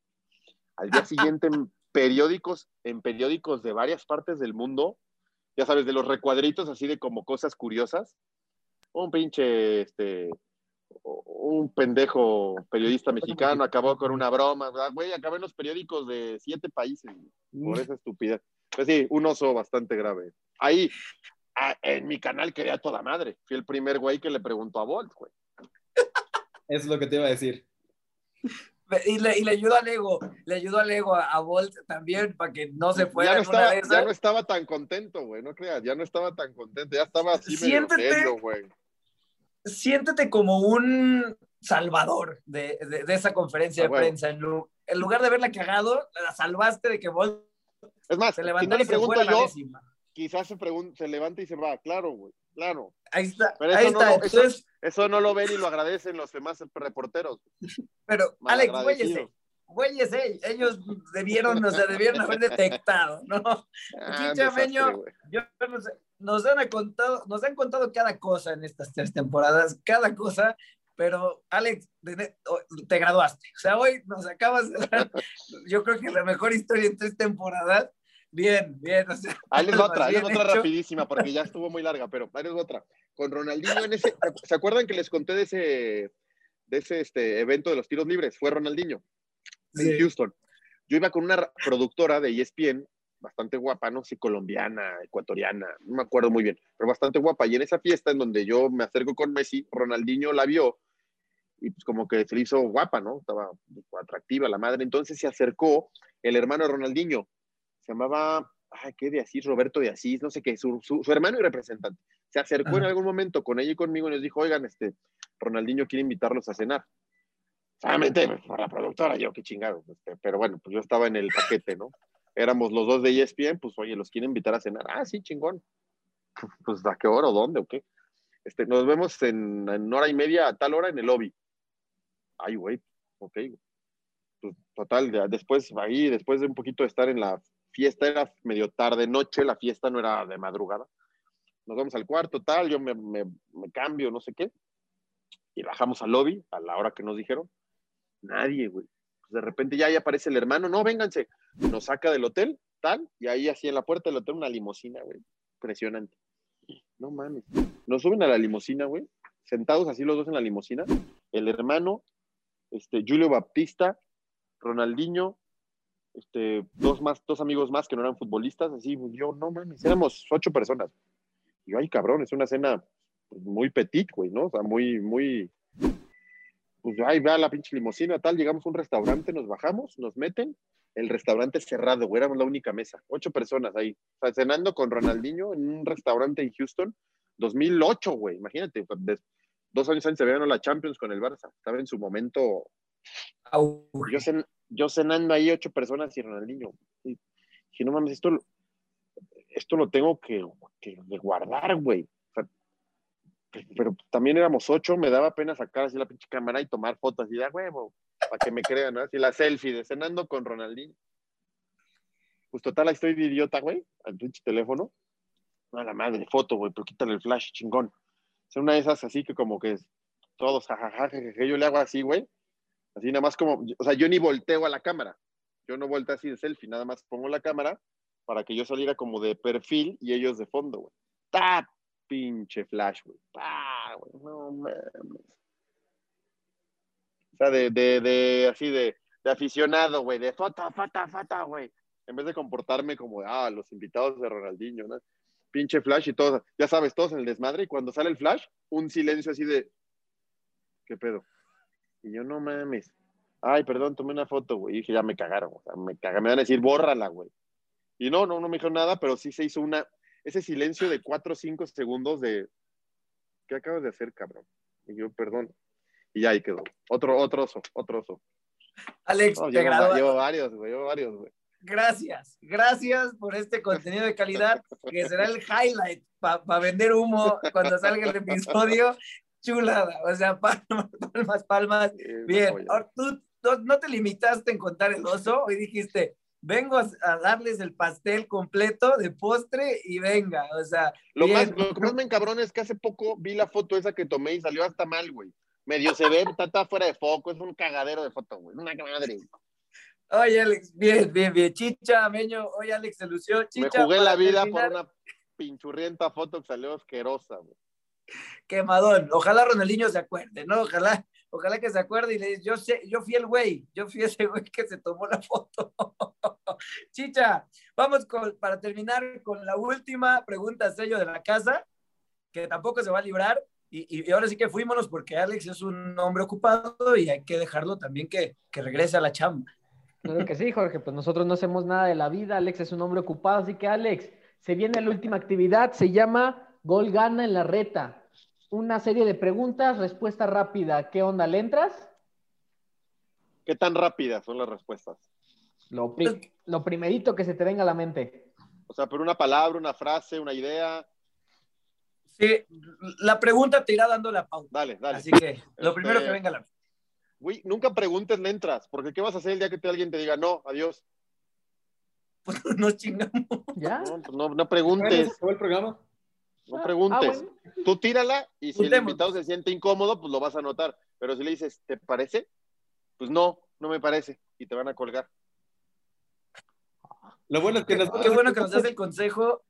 Al día [laughs] siguiente en periódicos, en periódicos de varias partes del mundo, ya sabes, de los recuadritos así de como cosas curiosas. Un pinche, este, un pendejo periodista mexicano acabó con una broma. Ah, Güey, acabé en los periódicos de siete países por esa estupidez. Pues sí, un oso bastante grave. Ahí, a- en mi canal quería toda madre. Fui el primer güey que le preguntó a Bolt, güey. [laughs] Es lo que te iba a decir. Y le, y le ayudó al ego, le ayudó al ego a, a Bolt también para que no se fuera Ya no, estaba, de ya no estaba tan contento, güey, no creas, ya no estaba tan contento, ya estaba así medio Siéntete. serio, güey. Siéntete como un salvador de, de- de esa conferencia Ah, de bueno. prensa. En, lu- en lugar de haberla cagado, la salvaste de que Bolt Es más, se si levantó no le y se fuera la yo, décima. Quizás se, se levanta y se va, claro, güey, claro. Ahí está, Pero ahí eso no está. lo- eso- Entonces, Eso no lo ven y lo agradecen los demás reporteros. pero Alex, malagradecidos. güeyes, güeyes, eh, ellos debieron, o sea, debieron haber detectado, ¿no? [laughs] Ah, Chicha desastre, Meño, güey. Yo no sé, nos han contado, nos han contado cada cosa en estas tres temporadas, cada cosa, pero Alex, te graduaste. O sea, hoy nos acabas de dar, yo creo que la mejor historia en tres temporadas. Bien, bien. O sea, [laughs] Ahí les va otra, ahí les otra hecho. rapidísima porque ya estuvo muy larga, pero ahí les va otra. Con Ronaldinho en ese, ¿se acuerdan que les conté de ese, de ese este, evento de los tiros libres? Fue Ronaldinho en Sí. Houston. Yo iba con una productora de ESPN, bastante guapa, no sé, colombiana, ecuatoriana, no me acuerdo muy bien, pero bastante guapa. Y en esa fiesta en donde yo me acerco con Messi, Ronaldinho la vio y pues como que se le hizo guapa, ¿no? Estaba atractiva la madre. Entonces se acercó el hermano de Ronaldinho, se llamaba, ay, ¿qué de Asís? Roberto de Asís, no sé qué, su, su- su hermano y representante. Se acercó en algún momento con ella y conmigo y nos dijo, oigan, este, Ronaldinho quiere invitarlos a cenar. Solamente por la productora, yo qué chingado. este, pero bueno, pues yo estaba en el paquete, ¿no? Éramos los dos de ESPN, pues oye, los quiere invitar a cenar. Ah, sí, chingón. [laughs] Pues a qué hora o dónde o qué. Este, nos vemos en, en hora y media a tal hora en el lobby. Ay, güey, ok. Pues, total, después ahí, después de un poquito de estar en la fiesta, era medio tarde, noche, la fiesta no era de madrugada. Nos vamos al cuarto, tal, yo me, me, cambio, no sé qué. Y bajamos al lobby a la hora que nos dijeron. Nadie, güey. Pues de repente ya ahí aparece el hermano, no, vénganse. Nos saca del hotel, tal, y ahí así en la puerta del hotel una limusina, güey. Impresionante. No mames. Nos suben a la limusina, güey. Sentados así los dos en la limusina. El hermano, este, Julio Baptista, Ronaldinho, este, dos más, dos amigos más que no eran futbolistas, así, yo, no mames, éramos ocho personas. Y yo, ay, cabrón, es una cena pues, muy petit, güey, ¿no? O sea, muy, muy, pues ahí va la pinche limusina, tal, llegamos a un restaurante, nos bajamos, nos meten, el restaurante cerrado, güey, éramos la única mesa, ocho personas ahí, o sea, cenando con Ronaldinho en un restaurante en Houston, 2008, güey, imagínate, pues, dos años antes se había la Champions con el Barça, estaba en su momento, yo, cen, yo, cenando ahí ocho personas y Ronaldinho, y no mames, esto, esto lo tengo que, que guardar, güey, pero también éramos ocho, me daba pena sacar así la pinche cámara y tomar fotos y de huevo, para que me crean, ¿no? Así la selfie de cenando con Ronaldinho. Pues total, estoy de idiota, güey, al pinche teléfono. No, la madre, foto, güey, pero quítale el flash, chingón. Es una de esas así que como que todos, jajaja, yo le hago así, güey. Así nada más como, o sea, yo ni volteo a la cámara. Yo no volteo así de selfie, nada más pongo la cámara para que yo saliera como de perfil y ellos de fondo, güey. ¡Tap! pinche flash, güey. No mames. O sea, de, de, de así de, de aficionado, güey, de foto, foto, foto, güey. En vez de comportarme como, ah, los invitados de Ronaldinho, ¿no? Pinche flash y todo, ya sabes, todos en el desmadre. Y cuando sale el flash, un silencio así de, ¿qué pedo? Y yo, no mames. Ay, perdón, tomé una foto, güey. Y dije, ya me cagaron, o sea, me cagaron. Me van a decir, bórrala, güey. Y no, no, no me dijeron nada, pero sí se hizo una, ese silencio de cuatro o cinco segundos de, ¿qué acabas de hacer, cabrón? Y yo, perdón. Y ya ahí quedó. Otro, otro oso, otro oso. Alex, no, te llevo, llevo varios, güey, llevo varios, güey. Gracias, gracias por este contenido de calidad que será el highlight para pa vender humo cuando salga el episodio. Chulada, o sea, [laughs] palmas, palmas, palmas. Bien, Ahora, tú no, te limitaste en contar el oso, hoy dijiste, vengo a, darles el pastel completo de postre y venga, o sea. Lo, más, lo que más me encabrona es que hace poco vi la foto esa que tomé y salió hasta mal, güey. Medio se ve, está, fuera de foco, es un cagadero de foto, güey. Una madre. Oye, Alex, bien, bien, bien. Chicha, Meño, oye, Alex, se lució. Chicha, me jugué la vida por una pinchurrienta foto que salió asquerosa, güey. Quemadón. Ojalá Ronaldinho se acuerde, ¿no? Ojalá ojalá que se acuerde y le dice, yo sé, yo fui el güey, yo fui ese güey que se tomó la foto. [laughs] Chicha, vamos para terminar con la última pregunta sello de la casa, que tampoco se va a librar. Y, y, ahora sí que fuímonos porque Alex es un hombre ocupado y hay que dejarlo también que, que regrese a la chamba. Claro que sí, Jorge, pues nosotros no hacemos nada de la vida, Alex es un hombre ocupado, así que Alex, se viene la última actividad, se llama Gol Gana en la Reta una serie de preguntas, respuesta rápida. ¿Qué onda? ¿Le entras? ¿Qué tan rápidas son las respuestas? Lo, lo primerito que se te venga a la mente. O sea, por una palabra, una frase, una idea. Sí, la pregunta te irá dando la pauta. Dale, dale. Así que lo primero que este, venga a la Güey, nunca preguntes, le entras, porque ¿qué vas a hacer el día que te, alguien te diga no, adiós? [laughs] Pues nos chingamos. ¿Ya? No, pues no, no preguntes. el programa? No ah, preguntes. Ah, Tú tírala y si el invitado se siente incómodo, pues lo vas a notar. Pero si le dices, ¿te parece? Pues no, no me parece. Y te van a colgar. Lo bueno es que nos... Qué bueno que nos das el consejo.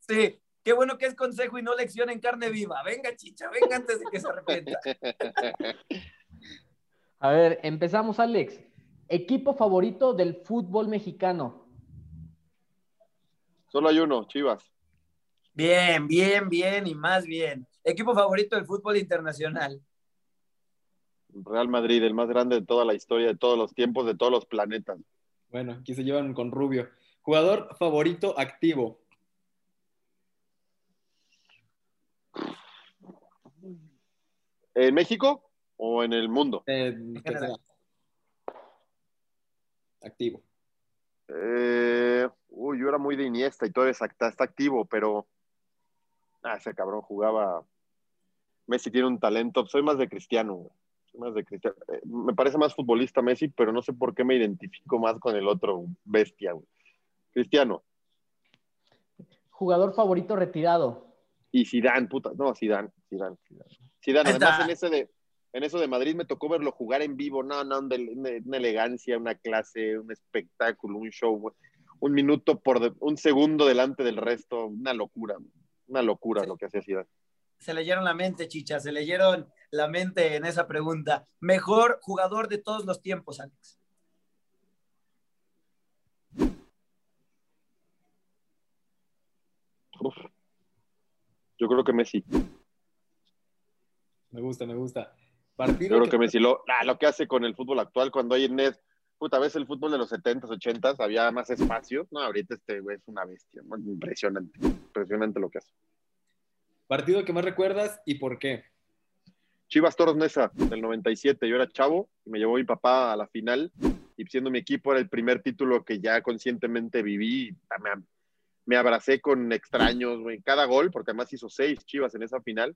Sí, qué bueno que es consejo y no lección en carne viva. Venga, chicha, venga antes de que se arrepienta. [laughs] A ver, empezamos, Alex. Equipo favorito del fútbol mexicano. Solo hay uno, Chivas. Bien, bien, bien y más bien. Equipo favorito del fútbol internacional. Real Madrid, el más grande de toda la historia, de todos los tiempos, de todos los planetas. Bueno, aquí se llevan con Rubio. Jugador favorito activo. ¿En México o en el mundo? En activo. Eh, uy, yo era muy de Iniesta y todo está, está activo, pero Ah, ese cabrón jugaba. Messi tiene un talento. Soy más de cristiano, Más de Cristiano. Eh, me parece más futbolista Messi, pero no sé por qué me identifico más con el otro bestia, güey. Cristiano. Jugador favorito retirado. Y Zidane, puta. No, Zidane, Zidane. Zidane, además en ese de, en eso de Madrid me tocó verlo jugar en vivo. No, no, una, una elegancia, una clase, un espectáculo, un show. Un minuto por, de- un segundo delante del resto. Una locura, una locura Sí. lo que hacía Zidane. Se leyeron la mente, chicha, se leyeron la mente en esa pregunta. Mejor jugador de todos los tiempos, Alex. Uf. Yo creo que Messi. Me gusta, me gusta. Yo Partido creo que Messi lo, ah, lo que hace con el fútbol actual, cuando hay en net, puta, ves el fútbol de los 70s, 80s, había más espacio. No, ahorita este güey es una bestia. ¿no? Impresionante. Impresionante lo que hace. Partido que más recuerdas y por qué. Chivas Toros Nesa del 97. Yo era chavo y me llevó mi papá a la final. Y siendo mi equipo era el primer título que ya conscientemente viví. Me, me abracé con extraños, güey. Cada gol, porque además hizo seis Chivas en esa final.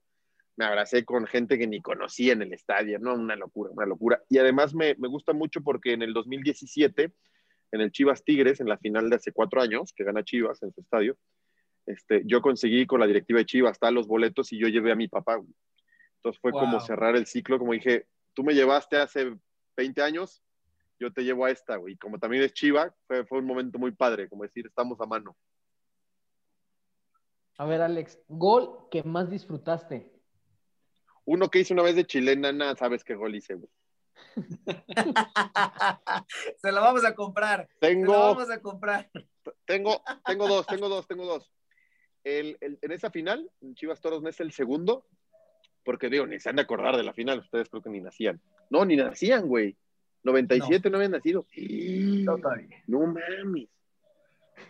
Me abracé con gente que ni conocía en el estadio, ¿no? Una locura, una locura. Y además me, me gusta mucho porque en el 2017, en el Chivas Tigres, en la final de hace cuatro años, que gana Chivas en su estadio, este, yo conseguí con la directiva de Chivas hasta los boletos y yo llevé a mi papá. Entonces fue Wow. como cerrar el ciclo, como dije, tú me llevaste hace 20 años, yo te llevo a esta, güey. Como también es Chiva, fue, fue un momento muy padre, como decir, estamos a mano. A ver, Alex, gol que más disfrutaste. Uno que hice una vez de chilena, nada, sabes qué gol hice, güey. [laughs] se la vamos a comprar. Se la Tengo, vamos a comprar. tengo, tengo dos, tengo dos, tengo dos. El, el- en esa final, Chivas Toros no es el segundo, porque digo, ni se han de acordar de la final, ustedes creo que ni nacían. No, ni nacían, güey. 97 no, habían nacido. No. No mames.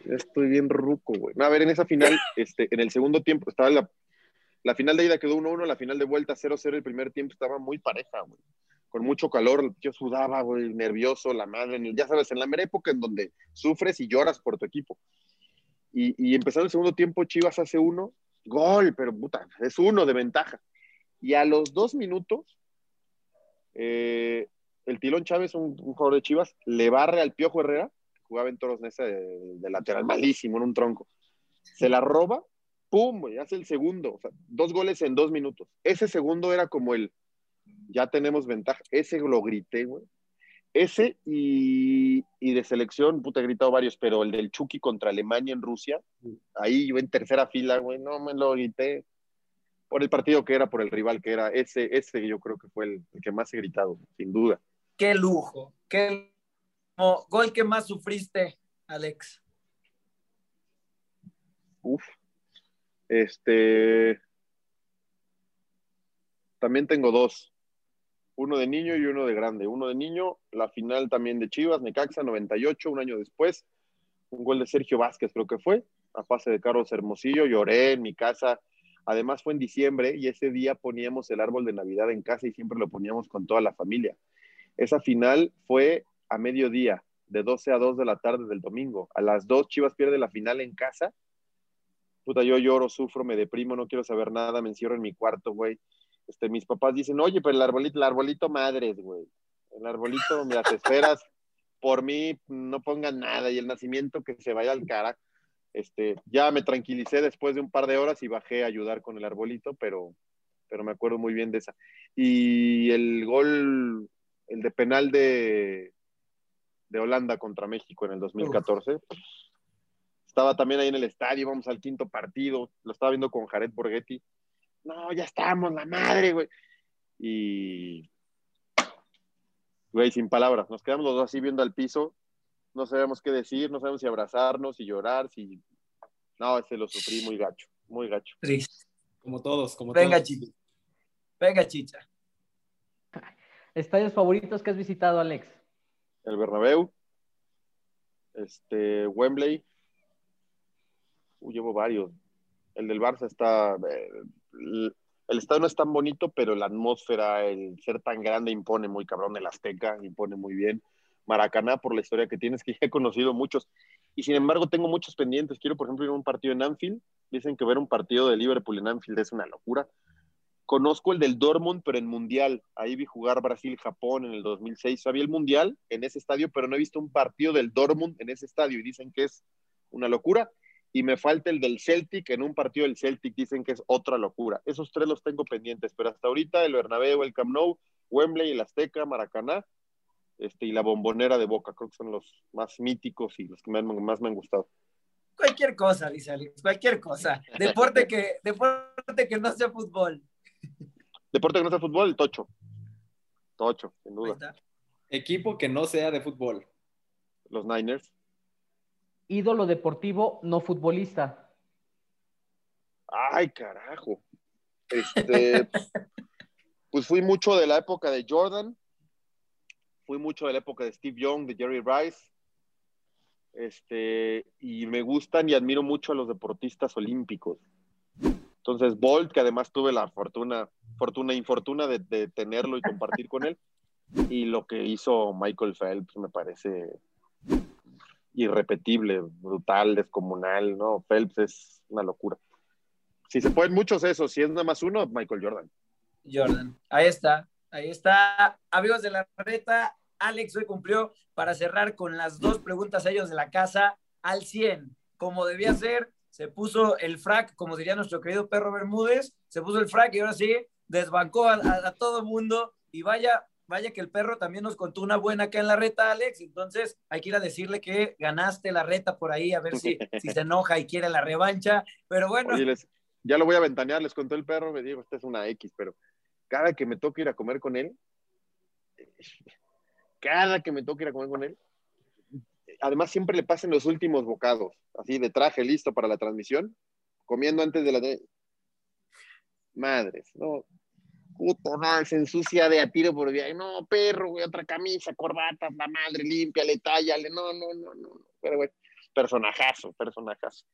Estoy bien ruco, güey. No, a ver, en esa final, este, en el segundo tiempo, estaba la, la final de ida quedó 1-1, la final de vuelta 0-0, el primer tiempo estaba muy pareja, güey. Con mucho calor, yo sudaba, güey, nervioso, la madre, ya sabes, en la mera época en donde sufres y lloras por tu equipo. Y, y empezando el segundo tiempo, Chivas hace uno, gol, pero puta, es uno de ventaja. Y a los dos minutos, eh, el Tilón Chávez, un, jugador de Chivas, le barre al Piojo Herrera, jugaba en Toros Nesa de lateral, malísimo, en un tronco. Se la roba, ¡pum! güey, hace el segundo. O sea, dos goles en dos minutos. Ese segundo era como el, ya tenemos ventaja. Ese lo grité, güey. Ese y, y de selección, puta, he gritado varios, pero el del Chucky contra Alemania en Rusia, ahí yo en tercera fila, güey, no me lo grité por el partido que era, por el rival que era. Ese, ese yo creo que fue el, el que más he gritado, sin duda. Qué lujo. Qué lujo. gol que más sufriste, Alex. Uf. Este. También tengo dos. Uno de niño y uno de grande. Uno de niño, la final también de Chivas, Necaxa, 98, un año después. Un gol de Sergio Vázquez, creo que fue, a pase de Carlos Hermosillo. Lloré en mi casa. Además fue en diciembre y ese día poníamos el árbol de Navidad en casa y siempre lo poníamos con toda la familia. Esa final fue a mediodía, de 12 a 2 de la tarde del domingo. A las 2 Chivas pierde la final en casa puta, yo lloro, sufro, me deprimo, no quiero saber nada, me encierro en mi cuarto, güey. Este, mis papás dicen, oye, pero el arbolito, el arbolito madres, güey. El arbolito, me las esperas, por mí, no pongan nada, y el nacimiento que se vaya al cara. Este, ya me tranquilicé después de un par de horas y bajé a ayudar con el arbolito, pero, pero me acuerdo muy bien de esa. Y el gol, el de penal de, de Holanda contra México en el 2014, estaba también ahí en el estadio, vamos al quinto partido, lo estaba viendo con Jared Borghetti. No, ya estamos, la madre, güey. Y, güey, sin palabras, nos quedamos los dos así viendo al piso, no sabemos qué decir, no sabemos si abrazarnos, si llorar, si... No, ese lo sufrí muy gacho, muy gacho. Triste. Como todos, como Venga, todos. chicha. Venga, chicha. ¿Estadios favoritos que has visitado, Alex? El Bernabéu, este, Wembley, llevo varios. El del Barça está. eh, el, estadio no es tan bonito, pero la atmósfera, el ser tan grande impone muy cabrón. El Azteca impone muy bien. Maracaná, por la historia que tienes, [laughs] que ya he conocido muchos. Y sin embargo, tengo muchos pendientes. Quiero, por ejemplo, ir a un partido en Anfield. Dicen que ver un partido de Liverpool en Anfield es una locura. conozco el del Dortmund, pero en Mundial. Ahí vi jugar Brasil-Japón en el 2006. Sabía el Mundial en ese estadio, pero no he visto un partido del Dortmund en ese estadio y dicen que es una locura. Y me falta el del Celtic, en un partido del Celtic dicen que es otra locura. Esos tres los tengo pendientes, pero hasta ahorita el Bernabéu, el Camp Nou, Wembley, el Azteca, Maracaná este, y la Bombonera de Boca. Creo que son los más míticos y los que más, más me han gustado. Cualquier cosa, dice Alex, cualquier cosa. Deporte que, deporte que no sea fútbol. Deporte que no sea fútbol, el tocho. Tocho, sin duda. Equipo que no sea de fútbol. Los Niners. Ídolo deportivo no futbolista. Ay, carajo. Este, [laughs] pues fui mucho de la época de Jordan. Fui mucho de la época de Steve Young, de Jerry Rice. Este, y me gustan y admiro mucho a los deportistas olímpicos. Entonces, Bolt, que además tuve la fortuna, fortuna, infortuna de, tenerlo y compartir con él, y lo que hizo Michael Phelps me parece irrepetible, brutal, descomunal, ¿no? Phelps es una locura. Si se pueden muchos esos, si es nada más uno, Michael Jordan. Jordan, ahí está, ahí está. Amigos de la reta, Alex hoy cumplió para cerrar con las dos preguntas a ellos de la casa al 100, como debía ser se puso el frac, como diría nuestro querido perro Bermúdez, se puso el frac y ahora sí desbancó a, a, todo el mundo y vaya, vaya que el perro también nos contó una buena acá en la reta, Alex, entonces hay que ir a decirle que ganaste la reta por ahí, a ver si, [laughs] si se enoja y quiere la revancha, pero bueno. Oye, les, ya lo voy a ventanear, les contó el perro, me dijo, esta es una X, pero cada que me toque ir a comer con él, [laughs] cada que me toque ir a comer con él, además siempre le pasan los últimos bocados, así de traje listo para la transmisión, comiendo antes de la... Madres, no. Puto, no, se ensucia de a tiro por día. No, perro, güey, otra camisa, corbata, la madre, limpia, le tállale. No, no, no, no. Pero, güey, personajazo, personajazo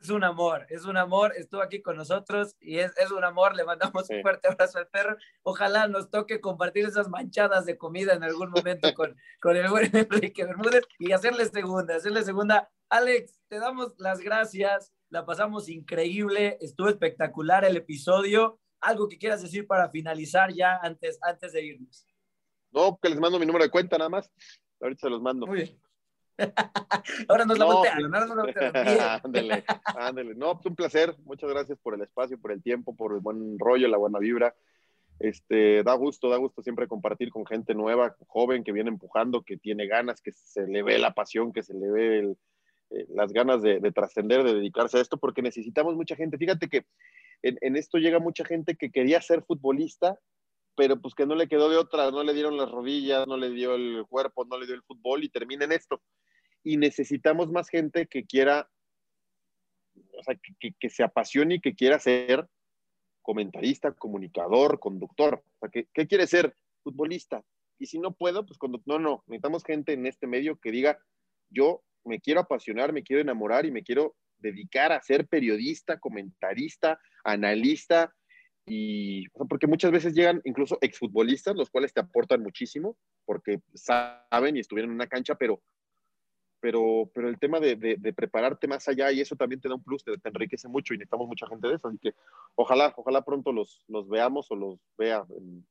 es un amor, es un amor, estuvo aquí con nosotros y es, es un amor, le mandamos sí. un fuerte abrazo al perro, ojalá nos toque compartir esas manchadas de comida en algún momento [laughs] con, con el buen Enrique Bermúdez y hacerle segunda, hacerle segunda. Alex, te damos las gracias, la pasamos increíble, estuvo espectacular el episodio, algo que quieras decir para finalizar ya antes, antes de irnos. No, que les mando mi número de cuenta nada más, ahorita se los mando. Muy bien. [laughs] ahora nos la no, voltearon, ahora nos la voltearon. [laughs] ándale, ándale. No, pues un placer. Muchas gracias por el espacio, por el tiempo, por el buen rollo, la buena vibra. Este, da gusto, da gusto siempre compartir con gente nueva, joven, que viene empujando, que tiene ganas, que se le ve la pasión, que se le ve el, eh, las ganas de, de trascender, de dedicarse a esto, porque necesitamos mucha gente. Fíjate que en, en esto llega mucha gente que quería ser futbolista, pero pues que no le quedó de otra, no le dieron las rodillas, no le dio el cuerpo, no le dio el fútbol y termina en esto y necesitamos más gente que quiera, o sea, que, que, se apasione y que quiera ser comentarista, comunicador, conductor. O que, ¿qué quiere ser? Futbolista. Y si no puedo, pues cuando, no, no, necesitamos gente en este medio que diga, yo me quiero apasionar, me quiero enamorar y me quiero dedicar a ser periodista, comentarista, analista, y porque muchas veces llegan incluso exfutbolistas, los cuales te aportan muchísimo, porque saben y estuvieron en una cancha, pero pero, pero el tema de, de, de, prepararte más allá y eso también te da un plus, te, te, enriquece mucho y necesitamos mucha gente de eso. Así que ojalá, ojalá pronto los, los veamos o los vea en,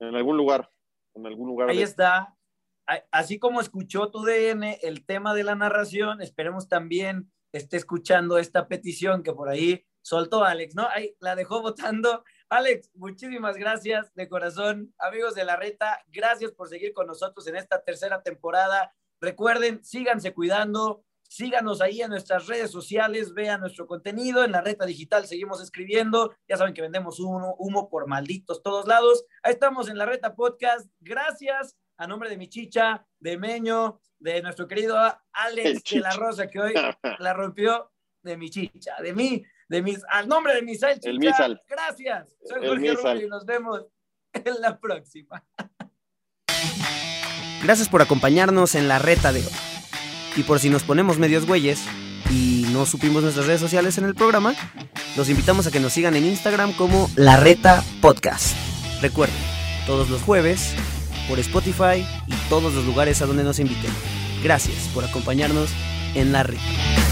en algún lugar. En algún lugar Ahí de... está. Así como escuchó tu DN el tema de la narración, esperemos también esté escuchando esta petición que por ahí soltó Alex, ¿no? Ahí la dejó votando. Alex, muchísimas gracias de corazón. Amigos de la reta, gracias por seguir con nosotros en esta tercera temporada Recuerden, síganse cuidando, síganos ahí en nuestras redes sociales, vean nuestro contenido, en la reta digital seguimos escribiendo, ya saben que vendemos humo, humo por malditos todos lados. Ahí estamos en la reta podcast. Gracias a nombre de mi chicha, de Meño, de nuestro querido Alex de la Rosa, que hoy [laughs] la rompió, de mi chicha, de mí, de mis, al nombre de Misal Chicha. El Misal. Gracias. Soy Jorge Rubio y nos vemos en la próxima. [laughs] Gracias por acompañarnos en la reta de hoy. Y por si nos ponemos medios güeyes y no supimos nuestras redes sociales en el programa, los invitamos a que nos sigan en Instagram como La Reta Podcast. Recuerden, todos los jueves, por Spotify y todos los lugares a donde nos inviten. Gracias por acompañarnos en La Reta.